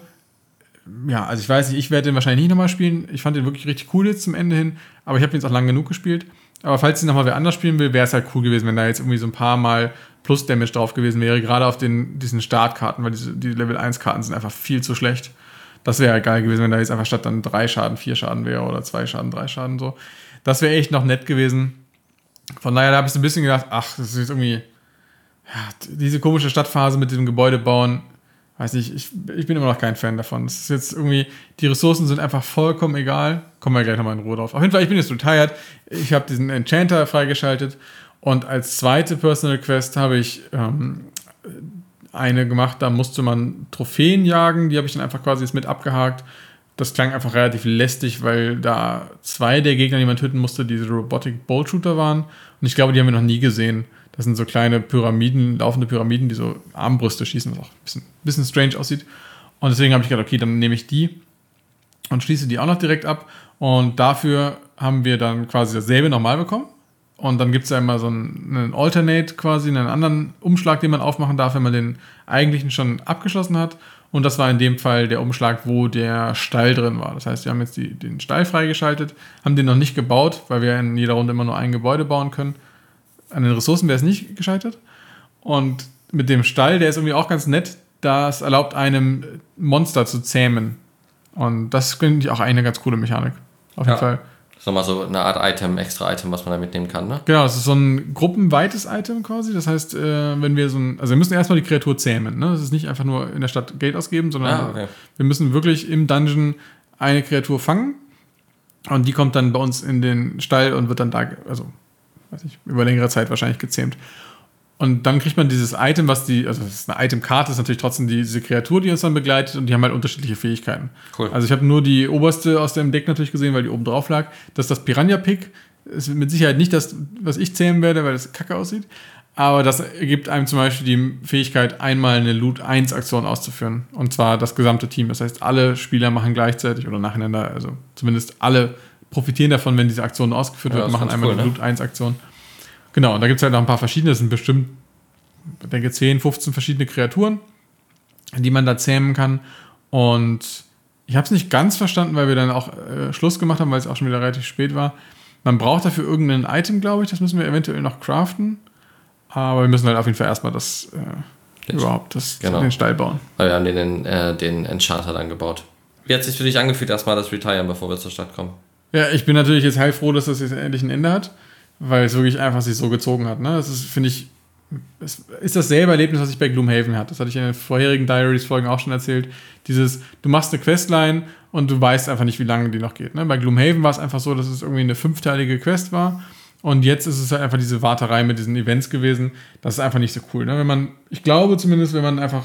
Ja, also ich weiß nicht, ich werde den wahrscheinlich nicht nochmal spielen. Ich fand den wirklich richtig cool jetzt zum Ende hin, aber ich habe ihn jetzt auch lang genug gespielt. Aber falls ihn nochmal wer anders spielen will, wäre es halt cool gewesen, wenn da jetzt irgendwie so ein paar Mal Plus Damage drauf gewesen wäre, gerade auf den, diesen Startkarten, weil diese, die Level 1 Karten sind einfach viel zu schlecht. Das wäre halt geil gewesen, wenn da jetzt einfach statt dann drei Schaden, vier Schaden wäre oder zwei Schaden, drei Schaden so. Das wäre echt noch nett gewesen. Von daher da habe ich so ein bisschen gedacht, ach, das ist jetzt irgendwie, ja, diese komische Stadtphase mit dem Gebäude bauen, weiß nicht, ich, ich bin immer noch kein Fan davon. Es ist jetzt irgendwie, die Ressourcen sind einfach vollkommen egal. Kommen wir gleich nochmal in Ruhe drauf. Auf jeden Fall, ich bin jetzt retired. Ich habe diesen Enchanter freigeschaltet und als zweite Personal Quest habe ich ähm, eine gemacht, da musste man Trophäen jagen, die habe ich dann einfach quasi jetzt mit abgehakt. Das klang einfach relativ lästig, weil da zwei der Gegner, die man töten musste, diese Robotic Bolt Shooter waren. Und ich glaube, die haben wir noch nie gesehen. Das sind so kleine Pyramiden, laufende Pyramiden, die so Armbrüste schießen, was auch ein bisschen, bisschen strange aussieht. Und deswegen habe ich gedacht, okay, dann nehme ich die und schließe die auch noch direkt ab. Und dafür haben wir dann quasi dasselbe nochmal bekommen. Und dann gibt es ja immer so einen, einen Alternate quasi, einen anderen Umschlag, den man aufmachen darf, wenn man den eigentlichen schon abgeschlossen hat. Und das war in dem Fall der Umschlag, wo der Stall drin war. Das heißt, wir haben jetzt die, den Stall freigeschaltet, haben den noch nicht gebaut, weil wir in jeder Runde immer nur ein Gebäude bauen können. An den Ressourcen wäre es nicht gescheitert. Und mit dem Stall, der ist irgendwie auch ganz nett, das erlaubt einem Monster zu zähmen. Und das finde ich auch eine ganz coole Mechanik. Auf jeden Ja. Fall. Ist nochmal so eine Art Item, extra Item, was man da mitnehmen kann, ne? Genau, das ist so ein gruppenweites Item quasi. Das heißt, äh, wenn wir so ein, also wir müssen erstmal die Kreatur zähmen. Ne? Das ist nicht einfach nur in der Stadt Geld ausgeben, sondern Ah, okay. wir müssen wirklich im Dungeon eine Kreatur fangen. Und die kommt dann bei uns in den Stall und wird dann da, also, weiß ich, über längere Zeit wahrscheinlich gezähmt. Und dann kriegt man dieses Item, was die, also das ist eine Itemkarte, ist natürlich trotzdem die, diese Kreatur, die uns dann begleitet und die haben halt unterschiedliche Fähigkeiten. Cool. Also ich habe nur die oberste aus dem Deck natürlich gesehen, weil die oben drauf lag. Das ist das Piranha-Pick. Ist mit Sicherheit nicht das, was ich zähmen werde, weil es kacke aussieht. Aber das gibt einem zum Beispiel die Fähigkeit, einmal eine Loot-1-Aktion auszuführen. Und zwar das gesamte Team. Das heißt, alle Spieler machen gleichzeitig oder nacheinander, also zumindest alle profitieren davon, wenn diese Aktion ausgeführt Ja, wird, das ist machen einmal cool, eine ne? Loot-1-Aktion. Genau, und da gibt es halt noch ein paar verschiedene, das sind bestimmt, ich denke, 10, 15 verschiedene Kreaturen, die man da zähmen kann. Und ich habe es nicht ganz verstanden, weil wir dann auch äh, Schluss gemacht haben, weil es auch schon wieder relativ spät war. Man braucht dafür irgendein Item, glaube ich, das müssen wir eventuell noch craften. Aber wir müssen halt auf jeden Fall erstmal das äh, überhaupt das, Genau. den Stall bauen. Weil wir haben den, äh, den Enchanter dann gebaut. Wie hat sich für dich angefühlt, erstmal das Retiren, bevor wir zur Stadt kommen? Ja, ich bin natürlich jetzt heilfroh, dass das jetzt endlich ein Ende hat, weil es wirklich einfach sich so gezogen hat. Ne? Das ist, finde ich, es ist dasselbe Erlebnis, was ich bei Gloomhaven hatte. Das hatte ich in den vorherigen Diaries-Folgen auch schon erzählt. Dieses, du machst eine Questline und du weißt einfach nicht, wie lange die noch geht. Ne? Bei Gloomhaven war es einfach so, dass es irgendwie eine fünfteilige Quest war. Und jetzt ist es halt einfach diese Warterei mit diesen Events gewesen. Das ist einfach nicht so cool. Ne? Wenn man, ich glaube zumindest, wenn man einfach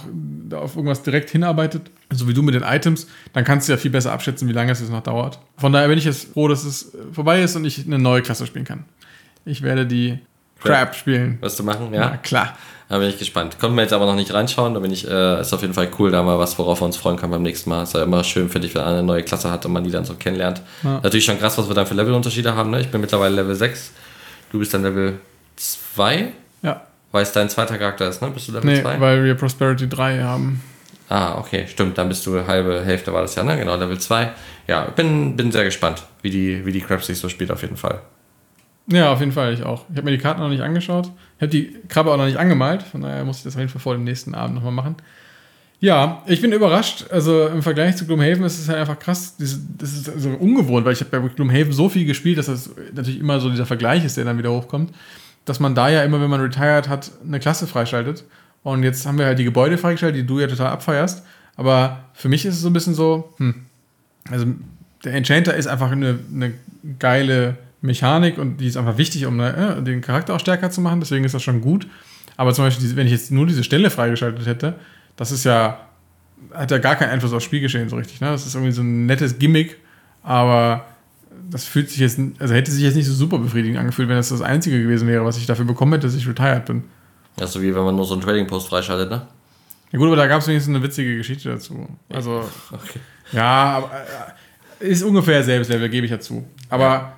auf irgendwas direkt hinarbeitet, so wie du mit den Items, dann kannst du ja viel besser abschätzen, wie lange es jetzt noch dauert. Von daher bin ich jetzt froh, dass es vorbei ist und ich eine neue Klasse spielen kann. Ich werde die Crab spielen. Wirst du machen, ja? Ja, klar. Da bin ich gespannt. Konnten wir jetzt aber noch nicht reinschauen. Da bin ich, äh, ist auf jeden Fall cool, da mal was, worauf wir uns freuen können beim nächsten Mal. Ist ja immer schön, finde ich, wenn eine neue Klasse hat und man die dann so kennenlernt. Ja. Natürlich schon krass, was wir dann für Levelunterschiede haben. Ne? Ich bin mittlerweile Level 6. Du bist dann Level 2, Ja. weil es dein zweiter Charakter ist, ne? Bist du Level Nee, 2? weil wir Prosperity 3 haben. Ah, okay, stimmt. Dann bist du halbe Hälfte war das ja, ne? Genau, Level 2. Ja, bin, bin sehr gespannt, wie die, wie die Crabs sich so spielt auf jeden Fall. Ja, auf jeden Fall, ich auch. Ich habe mir die Karten noch nicht angeschaut. Ich habe die Krabbe auch noch nicht angemalt. Von daher muss ich das auf jeden Fall vor dem nächsten Abend nochmal machen. Ja, ich bin überrascht. Also im Vergleich zu Gloomhaven ist es halt einfach krass. Das ist also ungewohnt, weil ich habe bei Gloomhaven so viel gespielt, dass das natürlich immer so dieser Vergleich ist, der dann wieder hochkommt. Dass man da ja immer, wenn man retired hat, eine Klasse freischaltet. Und jetzt haben wir halt die Gebäude freigeschaltet, die du ja total abfeierst. Aber für mich ist es so ein bisschen so, hm, also der Enchanter ist einfach eine, eine geile Mechanik und die ist einfach wichtig, um äh, den Charakter auch stärker zu machen, deswegen ist das schon gut. Aber zum Beispiel, wenn ich jetzt nur diese Stelle freigeschaltet hätte, das ist ja, hat ja gar keinen Einfluss aufs Spielgeschehen so richtig. Ne? Das ist irgendwie so ein nettes Gimmick, aber das fühlt sich jetzt, also hätte sich jetzt nicht so super befriedigend angefühlt, wenn das das Einzige gewesen wäre, was ich dafür bekommen hätte, dass ich retired bin. Ja, so wie wenn man nur so einen Trading Post freischaltet, ne? Ja gut, aber da gab es wenigstens eine witzige Geschichte dazu. Also, Okay. ja, aber äh, ist ungefähr selbes Level, gebe ich ja zu. Aber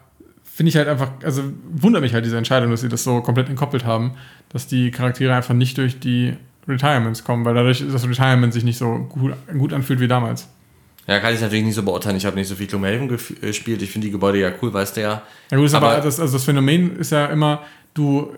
finde ich halt einfach, also wundert mich halt diese Entscheidung, dass sie das so komplett entkoppelt haben, dass die Charaktere einfach nicht durch die Retirements kommen, weil dadurch das Retirement sich nicht so gut, gut anfühlt wie damals. Ja, kann ich natürlich nicht so beurteilen. Ich habe nicht so viel Gloomhaven gef- gespielt. Ich finde die Gebäude ja cool, weißt du ja. Ja gut, ist aber, Aber- das, also das Phänomen ist ja immer, du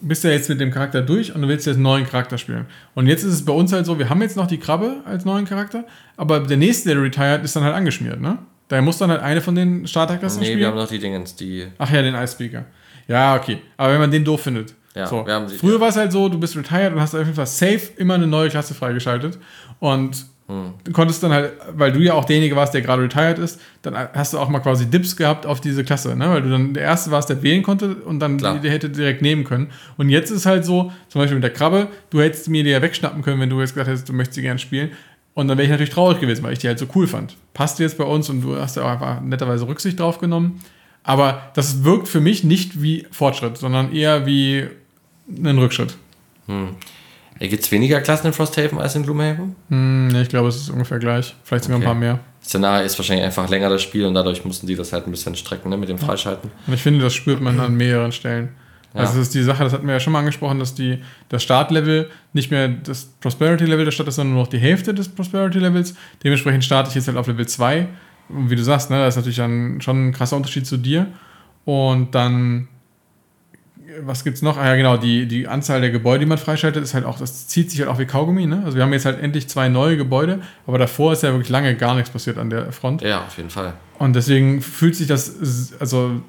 bist ja jetzt mit dem Charakter durch und du willst jetzt einen neuen Charakter spielen. Und jetzt ist es bei uns halt so, wir haben jetzt noch die Krabbe als neuen Charakter, aber der nächste, der retired, ist dann halt angeschmiert, ne? Da muss dann halt eine von den Starterklassen Nee, wir spielen. haben noch die Dingens, die. Ach ja, den Ice Speaker. Ja, okay. Aber wenn man den doof findet. Ja, so. wir haben sie- Früher war es halt so, du bist retired und hast auf jeden Fall safe immer eine neue Klasse freigeschaltet. Und Hm. du konntest dann halt, weil du ja auch derjenige warst, der gerade retired ist, dann hast du auch mal quasi Dips gehabt auf diese Klasse, ne? Weil du dann der Erste warst, der wählen konnte und dann Klar. die, die hätte direkt nehmen können. Und jetzt ist es halt so, zum Beispiel mit der Krabbe, du hättest mir die ja wegschnappen können, wenn du jetzt gesagt hättest, du möchtest sie gerne spielen. Und dann wäre ich natürlich traurig gewesen, weil ich die halt so cool fand. Passt jetzt bei uns und du hast ja auch einfach netterweise Rücksicht drauf genommen. Aber das wirkt für mich nicht wie Fortschritt, sondern eher wie ein Rückschritt. Gibt es weniger Klassen in Frosthaven als in Gloomhaven? Hm, nee, ich glaube, es ist ungefähr gleich. Vielleicht sogar Okay. ein paar mehr. Szenario ist wahrscheinlich einfach länger das Spiel und dadurch mussten die das halt ein bisschen strecken, ne, mit dem Freischalten. Und ich finde, das spürt man an mehreren Stellen. Ja. Also das ist die Sache, das hatten wir ja schon mal angesprochen, dass die, das Startlevel nicht mehr das Prosperity-Level der Stadt ist, sondern nur noch die Hälfte des Prosperity-Levels. Dementsprechend starte ich jetzt halt auf Level 2. Und wie du sagst, ne, das ist natürlich dann schon ein krasser Unterschied zu dir. Und dann, was gibt's noch? Ah ja, genau, die, die Anzahl der Gebäude, die man freischaltet, ist halt auch, das zieht sich halt auch wie Kaugummi. Ne? Also wir haben jetzt halt endlich zwei neue Gebäude, aber davor ist ja wirklich lange gar nichts passiert an der Front. Ja, auf jeden Fall. Und deswegen fühlt sich das, also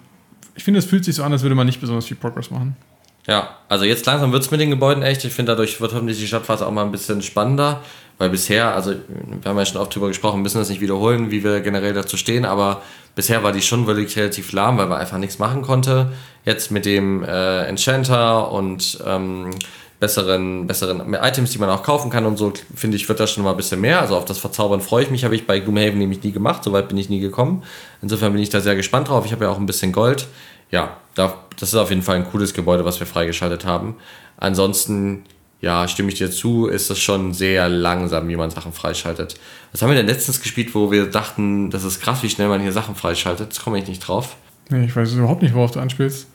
ich finde, es fühlt sich so an, als würde man nicht besonders viel Progress machen. Ja, also jetzt langsam wird es mit den Gebäuden echt. Ich finde, dadurch wird hoffentlich die Stadtphase auch mal ein bisschen spannender, weil bisher, also wir haben ja schon oft drüber gesprochen, müssen das nicht wiederholen, wie wir generell dazu stehen, aber bisher war die schon wirklich relativ lahm, weil man einfach nichts machen konnte. Jetzt mit dem äh, Enchanter und ähm, besseren, besseren Items, die man auch kaufen kann und so, finde ich, wird das schon mal ein bisschen mehr. Also auf das Verzaubern freue ich mich, habe ich bei Gloomhaven nämlich nie gemacht, soweit bin ich nie gekommen. Insofern bin ich da sehr gespannt drauf. Ich habe ja auch ein bisschen Gold. Ja, da, das ist auf jeden Fall ein cooles Gebäude, was wir freigeschaltet haben. Ansonsten, ja, stimme ich dir zu, ist das schon sehr langsam, wie man Sachen freischaltet. Was haben wir denn letztens gespielt, wo wir dachten, das ist krass, wie schnell man hier Sachen freischaltet? Jetzt komme ich nicht drauf. Nee, ich weiß überhaupt nicht, worauf du anspielst.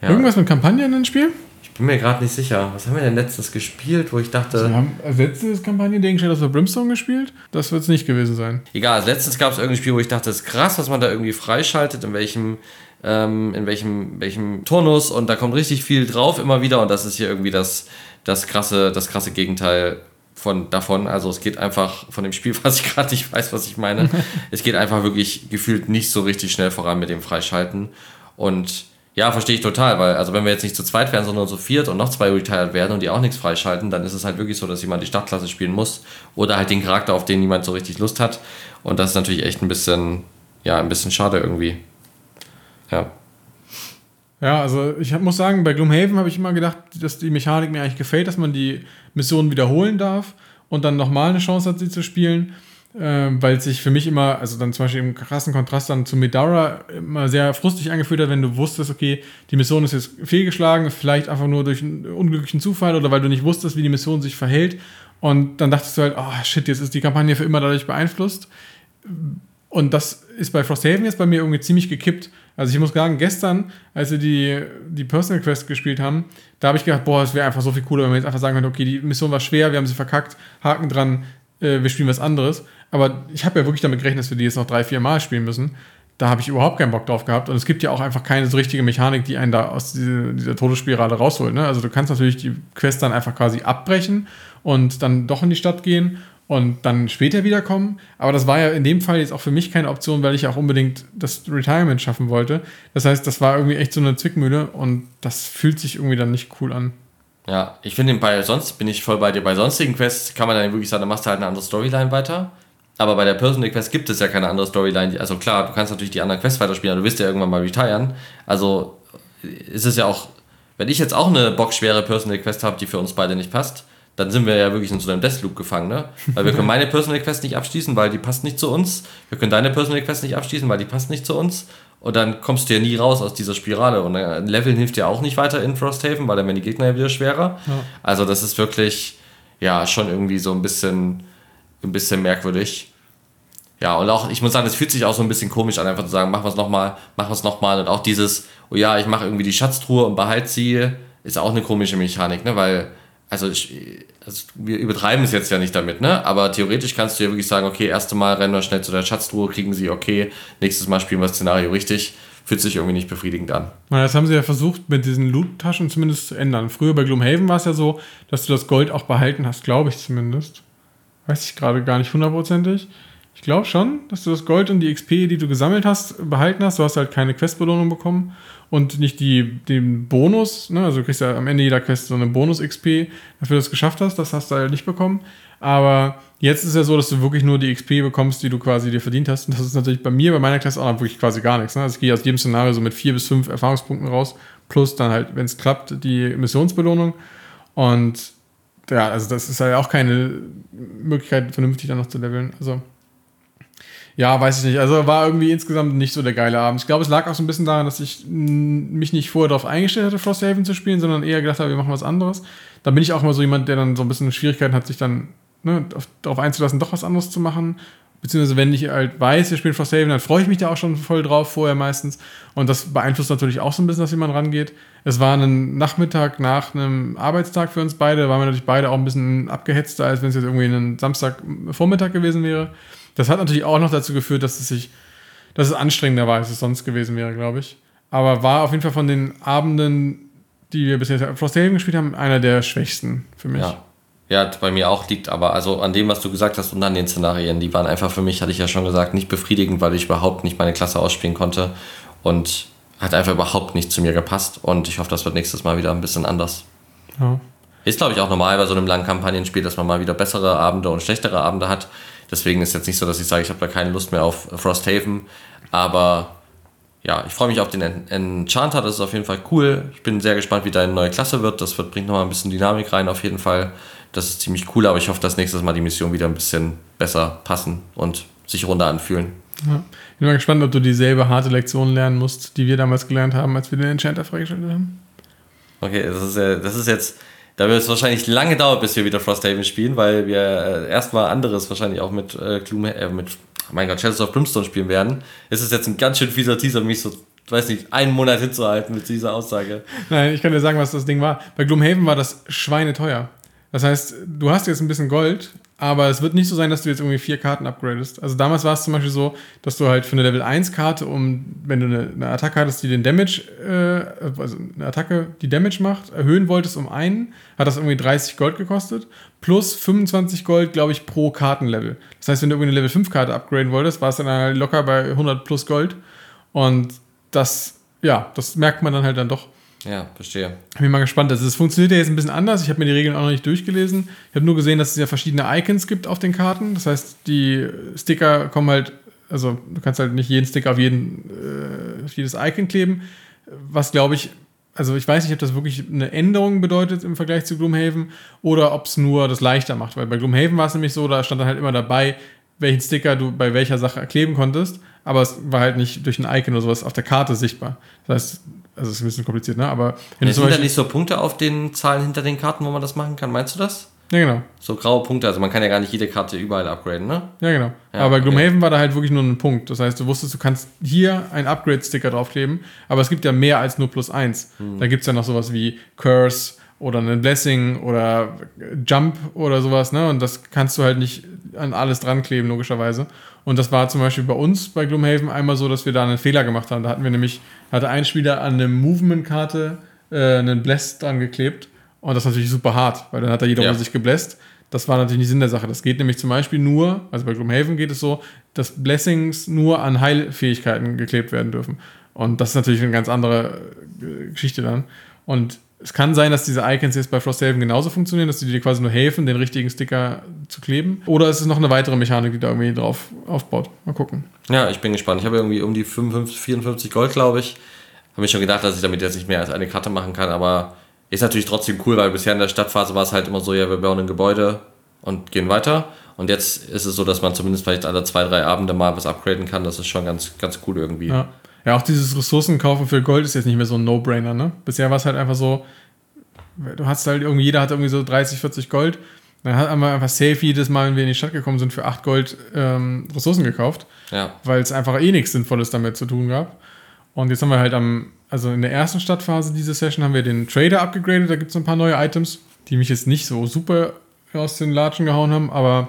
Ja, Irgendwas mit Kampagnen im Spiel? Ich bin mir gerade nicht sicher. Was haben wir denn letztens gespielt, wo ich dachte. Wir haben als letztes Kampagnending steht, dass wir Brimstone gespielt. Das wird es nicht gewesen sein. Egal, also letztens gab es irgendein Spiel, wo ich dachte, das ist krass, was man da irgendwie freischaltet, in welchem, ähm, in welchem, welchem Turnus und da kommt richtig viel drauf immer wieder und das ist hier irgendwie das, das krasse, das krasse Gegenteil von davon. Also es geht einfach von dem Spiel, was ich gerade nicht weiß, was ich meine. es geht einfach wirklich gefühlt nicht so richtig schnell voran mit dem Freischalten. Und ja, verstehe ich total, weil also wenn wir jetzt nicht zu zweit wären, sondern zu viert und noch zwei retired werden und die auch nichts freischalten, dann ist es halt wirklich so, dass jemand die Startklasse spielen muss oder halt den Charakter, auf den niemand so richtig Lust hat. Und das ist natürlich echt ein bisschen, ja, ein bisschen schade irgendwie. Ja. Ja, also ich hab, muss sagen, bei Gloomhaven habe ich immer gedacht, dass die Mechanik mir eigentlich gefällt, dass man die Missionen wiederholen darf und dann nochmal eine Chance hat, sie zu spielen. Äh, weil sich für mich immer, also dann zum Beispiel im krassen Kontrast dann zu Medara immer sehr frustig angefühlt hat, wenn du wusstest, okay, die Mission ist jetzt fehlgeschlagen, vielleicht einfach nur durch einen unglücklichen Zufall oder weil du nicht wusstest, wie die Mission sich verhält. Und dann dachtest du halt, oh shit, jetzt ist die Kampagne für immer dadurch beeinflusst. Und das ist bei Frosthaven jetzt bei mir irgendwie ziemlich gekippt. Also ich muss sagen, gestern, als wir die, die Personal Quest gespielt haben, da habe ich gedacht, boah, es wäre einfach so viel cooler, wenn wir jetzt einfach sagen können, okay, die Mission war schwer, wir haben sie verkackt, Haken dran, äh, wir spielen was anderes. Aber ich habe ja wirklich damit gerechnet, dass wir die jetzt noch drei, vier Mal spielen müssen. Da habe ich überhaupt keinen Bock drauf gehabt. Und es gibt ja auch einfach keine so richtige Mechanik, die einen da aus diese, dieser Todesspirale rausholt. Ne? Also du kannst natürlich die Quest dann einfach quasi abbrechen und dann doch in die Stadt gehen und dann später wiederkommen. Aber das war ja in dem Fall jetzt auch für mich keine Option, weil ich auch unbedingt das Retirement schaffen wollte. Das heißt, das war irgendwie echt so eine Zwickmühle und das fühlt sich irgendwie dann nicht cool an. Ja, ich finde, bei sonst bin ich voll bei dir. Bei sonstigen Quests kann man dann wirklich sagen, da machst du halt eine andere Storyline weiter. Aber bei der Personal Quest gibt es ja keine andere Storyline. Also klar, du kannst natürlich die anderen Quests weiterspielen, aber du wirst ja irgendwann mal retiren. Also ist es ja auch, wenn ich jetzt auch eine bockschwere Personal Quest habe, die für uns beide nicht passt, dann sind wir ja wirklich in so einem Deathloop gefangen, ne? Weil wir können meine Personal Quest nicht abschließen, weil die passt nicht zu uns. Wir können deine Personal Quest nicht abschließen, weil die passt nicht zu uns. Und dann kommst du ja nie raus aus dieser Spirale. Und ein Leveln hilft ja auch nicht weiter in Frosthaven, weil dann werden die Gegner ja wieder schwerer. Ja. Also das ist wirklich, ja, schon irgendwie so ein bisschen, ein bisschen merkwürdig. Ja, und auch, ich muss sagen, es fühlt sich auch so ein bisschen komisch an, einfach zu sagen, mach was nochmal, mach was nochmal. Und auch dieses, oh ja, ich mache irgendwie die Schatztruhe und behalte sie, ist auch eine komische Mechanik, ne? Weil also, ich, also wir übertreiben es jetzt ja nicht damit, ne? Aber theoretisch kannst du ja wirklich sagen, okay, erste Mal rennen wir schnell zu der Schatztruhe, kriegen sie okay, nächstes Mal spielen wir das Szenario richtig. Fühlt sich irgendwie nicht befriedigend an. Das haben sie ja versucht, mit diesen Loot-Taschen zumindest zu ändern. Früher bei Gloomhaven war es ja so, dass du das Gold auch behalten hast, glaube ich zumindest. Weiß ich gerade gar nicht hundertprozentig. Ich glaube schon, dass du das Gold und die XP, die du gesammelt hast, behalten hast. Du hast halt keine Questbelohnung bekommen und nicht die, den Bonus. Ne? Also du kriegst ja am Ende jeder Quest so eine Bonus-XP, dafür du es geschafft hast. Das hast du halt nicht bekommen. Aber jetzt ist ja so, dass du wirklich nur die XP bekommst, die du quasi dir verdient hast. Und das ist natürlich bei mir, bei meiner Klasse auch wirklich quasi gar nichts. Ne? Also ich gehe aus jedem Szenario so mit vier bis fünf Erfahrungspunkten raus. Plus dann halt, wenn es klappt, die Missionsbelohnung. Und ja, also das ist halt auch keine Möglichkeit, vernünftig dann noch zu leveln. Also ja, weiß ich nicht. Also war irgendwie insgesamt nicht so der geile Abend. Ich glaube, es lag auch so ein bisschen daran, dass ich mich nicht vorher darauf eingestellt hatte, Frosthaven zu spielen, sondern eher gedacht habe, wir machen was anderes. Da bin ich auch immer so jemand, der dann so ein bisschen Schwierigkeiten hat, sich dann ne, darauf einzulassen, doch was anderes zu machen. Beziehungsweise, wenn ich halt weiß, wir spielen Frosthaven, dann freue ich mich da auch schon voll drauf, vorher meistens. Und das beeinflusst natürlich auch so ein bisschen, dass jemand rangeht. Es war ein Nachmittag nach einem Arbeitstag für uns beide. Da waren wir natürlich beide auch ein bisschen abgehetzter, als wenn es jetzt irgendwie ein Samstagvormittag gewesen wäre. Das hat natürlich auch noch dazu geführt, dass es sich, dass es anstrengender war, als es sonst gewesen wäre, glaube ich. Aber war auf jeden Fall von den Abenden, die wir bisher Frosthaven gespielt haben, einer der schwächsten für mich. Ja. Ja, bei mir auch liegt aber, also an dem, was du gesagt hast und an den Szenarien, die waren einfach für mich, hatte ich ja schon gesagt, nicht befriedigend, weil ich überhaupt nicht meine Klasse ausspielen konnte und hat einfach überhaupt nicht zu mir gepasst und ich hoffe, das wird nächstes Mal wieder ein bisschen anders. Ja. Ist, glaube ich, auch normal bei so einem langen Kampagnenspiel, dass man mal wieder bessere Abende und schlechtere Abende hat. Deswegen ist jetzt nicht so, dass ich sage, ich habe da keine Lust mehr auf Frosthaven. Aber ja, ich freue mich auf den Enchanter, das ist auf jeden Fall cool. Ich bin sehr gespannt, wie deine neue Klasse wird. Das wird, bringt nochmal ein bisschen Dynamik rein, auf jeden Fall. Das ist ziemlich cool, aber ich hoffe, dass nächstes Mal die Mission wieder ein bisschen besser passen und sich runter anfühlen. Ja. Ich bin mal gespannt, ob du dieselbe harte Lektion lernen musst, die wir damals gelernt haben, als wir den Enchanter freigeschaltet haben. Okay, das ist, das ist jetzt da wird es wahrscheinlich lange dauern, bis wir wieder Frosthaven spielen, weil wir äh, erstmal anderes wahrscheinlich auch mit äh, Gloom, äh, mit, mein Gott, Shadows of Brimstone spielen werden. Es ist jetzt ein ganz schön fieser Teaser, mich so, weiß nicht, einen Monat hinzuhalten mit dieser Aussage. Nein, ich kann dir sagen, was das Ding war. Bei Gloomhaven war das schweineteuer. Das heißt, du hast jetzt ein bisschen Gold, aber es wird nicht so sein, dass du jetzt irgendwie vier Karten upgradest. Also damals war es zum Beispiel so, dass du halt für eine Level 1 Karte, um, wenn du eine, eine Attacke hattest, die den Damage, äh, also eine Attacke, die Damage macht, erhöhen wolltest um einen, hat das irgendwie 30 Gold gekostet, plus 25 Gold, glaube ich, pro Kartenlevel. Das heißt, wenn du irgendwie eine Level 5 Karte upgraden wolltest, war es dann halt locker bei 100 plus Gold. Und das, ja, das merkt man dann halt dann doch. Ja, verstehe. Ich bin mal gespannt. Also, es funktioniert ja jetzt ein bisschen anders. Ich habe mir die Regeln auch noch nicht durchgelesen. Ich habe nur gesehen, dass es ja verschiedene Icons gibt auf den Karten. Das heißt, die Sticker kommen halt, also du kannst halt nicht jeden Sticker auf, jeden, äh, auf jedes Icon kleben. Was glaube ich, also ich weiß nicht, ob das wirklich eine Änderung bedeutet im Vergleich zu Gloomhaven oder ob es nur das leichter macht. Weil bei Gloomhaven war es nämlich so, da stand dann halt immer dabei, welchen Sticker du bei welcher Sache kleben konntest, aber es war halt nicht durch ein Icon oder sowas auf der Karte sichtbar. Das heißt, also es ist ein bisschen kompliziert, ne? Aber wenn Ja, sind da Beispiel, nicht so Punkte auf den Zahlen hinter den Karten, wo man das machen kann? Meinst du das? ja genau, So graue Punkte, also man kann ja gar nicht jede Karte überall upgraden, ne? ja genau. Ja, aber bei okay. Gloomhaven war da halt wirklich nur ein Punkt. Das heißt, du wusstest, du kannst hier einen Upgrade-Sticker draufkleben, aber es gibt ja mehr als nur plus eins. Hm. Da gibt es ja noch sowas wie Curse oder einen Blessing oder Jump oder sowas, ne? Und das kannst du halt nicht an alles dran kleben, logischerweise. Und das war zum Beispiel bei uns bei Gloomhaven einmal so, dass wir da einen Fehler gemacht haben. Da hatten wir nämlich, hatte ein Spieler an eine Movement-Karte äh, einen Bless dran geklebt. Und das ist natürlich super hart, weil dann hat da jeder Ja. sich gebläst. Das war natürlich nicht Sinn der Sache. Das geht nämlich zum Beispiel nur, also bei Gloomhaven geht es so, dass Blessings nur an Heilfähigkeiten geklebt werden dürfen. Und das ist natürlich eine ganz andere äh, Geschichte dann. Und es kann sein, dass diese Icons jetzt bei Frosthaven genauso funktionieren, dass die dir quasi nur helfen, den richtigen Sticker zu kleben. Oder ist es noch eine weitere Mechanik, die da irgendwie drauf aufbaut? Mal gucken. Ja, ich bin gespannt. Ich habe irgendwie um die 55, 54 Gold, glaube ich. Habe mir schon gedacht, dass ich damit jetzt nicht mehr als eine Karte machen kann, aber ist natürlich trotzdem cool, weil bisher in der Stadtphase war es halt immer so, ja, wir bauen ein Gebäude und gehen weiter. Und jetzt ist es so, dass man zumindest vielleicht alle zwei, drei Abende mal was upgraden kann. Das ist schon ganz, ganz cool irgendwie. Ja. Ja, auch dieses Ressourcenkaufen für Gold ist jetzt nicht mehr so ein No-Brainer, ne? Bisher war es halt einfach so, du hast halt irgendwie, jeder hat irgendwie so 30, 40 Gold. Dann hat man einfach safe jedes Mal, wenn wir in die Stadt gekommen sind, für 8 Gold ähm, Ressourcen gekauft, Ja. weil es einfach eh nichts Sinnvolles damit zu tun gab. Und jetzt haben wir halt am, also in der ersten Stadtphase dieser Session haben wir den Trader abgegradet, da gibt es ein paar neue Items, die mich jetzt nicht so super aus den Latschen gehauen haben, aber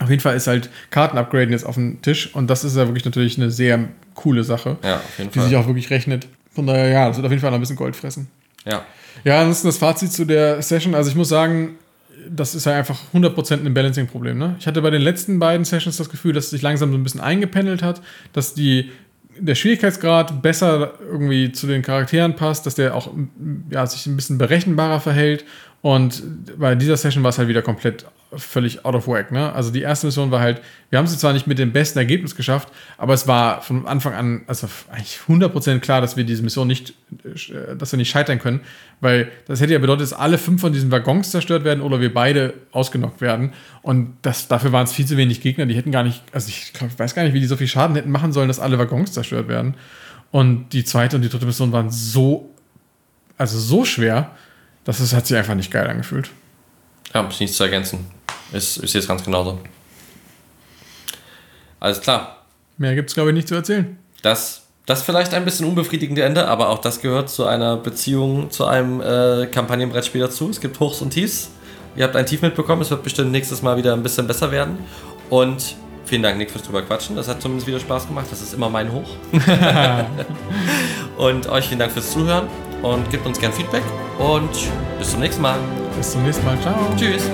auf jeden Fall ist halt Karten-Upgraden jetzt auf dem Tisch und das ist ja wirklich natürlich eine sehr coole Sache, Ja, die Fall. sich auch wirklich rechnet. Von daher, ja, das wird auf jeden Fall noch ein bisschen Gold fressen. Ja. Ja, ansonsten das Fazit zu der Session. Also ich muss sagen, das ist ja einfach 100% ein Balancing-Problem. Ne? Ich hatte bei den letzten beiden Sessions das Gefühl, dass es sich langsam so ein bisschen eingependelt hat, dass die, der Schwierigkeitsgrad besser irgendwie zu den Charakteren passt, dass der auch ja, sich ein bisschen berechenbarer verhält. Und bei dieser Session war es halt wieder komplett völlig out of whack. Ne? Also die erste Mission war halt, wir haben es zwar nicht mit dem besten Ergebnis geschafft, aber es war von Anfang an also eigentlich 100% klar, dass wir diese Mission nicht, äh, dass wir nicht scheitern können, weil das hätte ja bedeutet, dass alle fünf von diesen Waggons zerstört werden oder wir beide ausgenockt werden. Und das, dafür waren es viel zu wenig Gegner, die hätten gar nicht, also ich, glaub, ich weiß gar nicht, wie die so viel Schaden hätten machen sollen, dass alle Waggons zerstört werden. Und die zweite und die dritte Mission waren so, also so schwer, dass es hat sich einfach nicht geil angefühlt. Ja, ist nichts zu ergänzen. Ist, ist jetzt ganz genauso. Alles klar. Mehr gibt es, glaube ich, nicht zu erzählen. Das, das vielleicht ein bisschen unbefriedigende Ende, aber auch das gehört zu einer Beziehung, zu einem äh, Kampagnenbrettspiel dazu. Es gibt Hochs und Tiefs. Ihr habt ein Tief mitbekommen, es wird bestimmt nächstes Mal wieder ein bisschen besser werden. Und vielen Dank, Nick, fürs drüber quatschen. Das hat zumindest wieder Spaß gemacht. Das ist immer mein Hoch. und euch vielen Dank fürs Zuhören und gebt uns gern Feedback. Und bis zum nächsten Mal. Bis zum nächsten Mal. Ciao. Tschüss.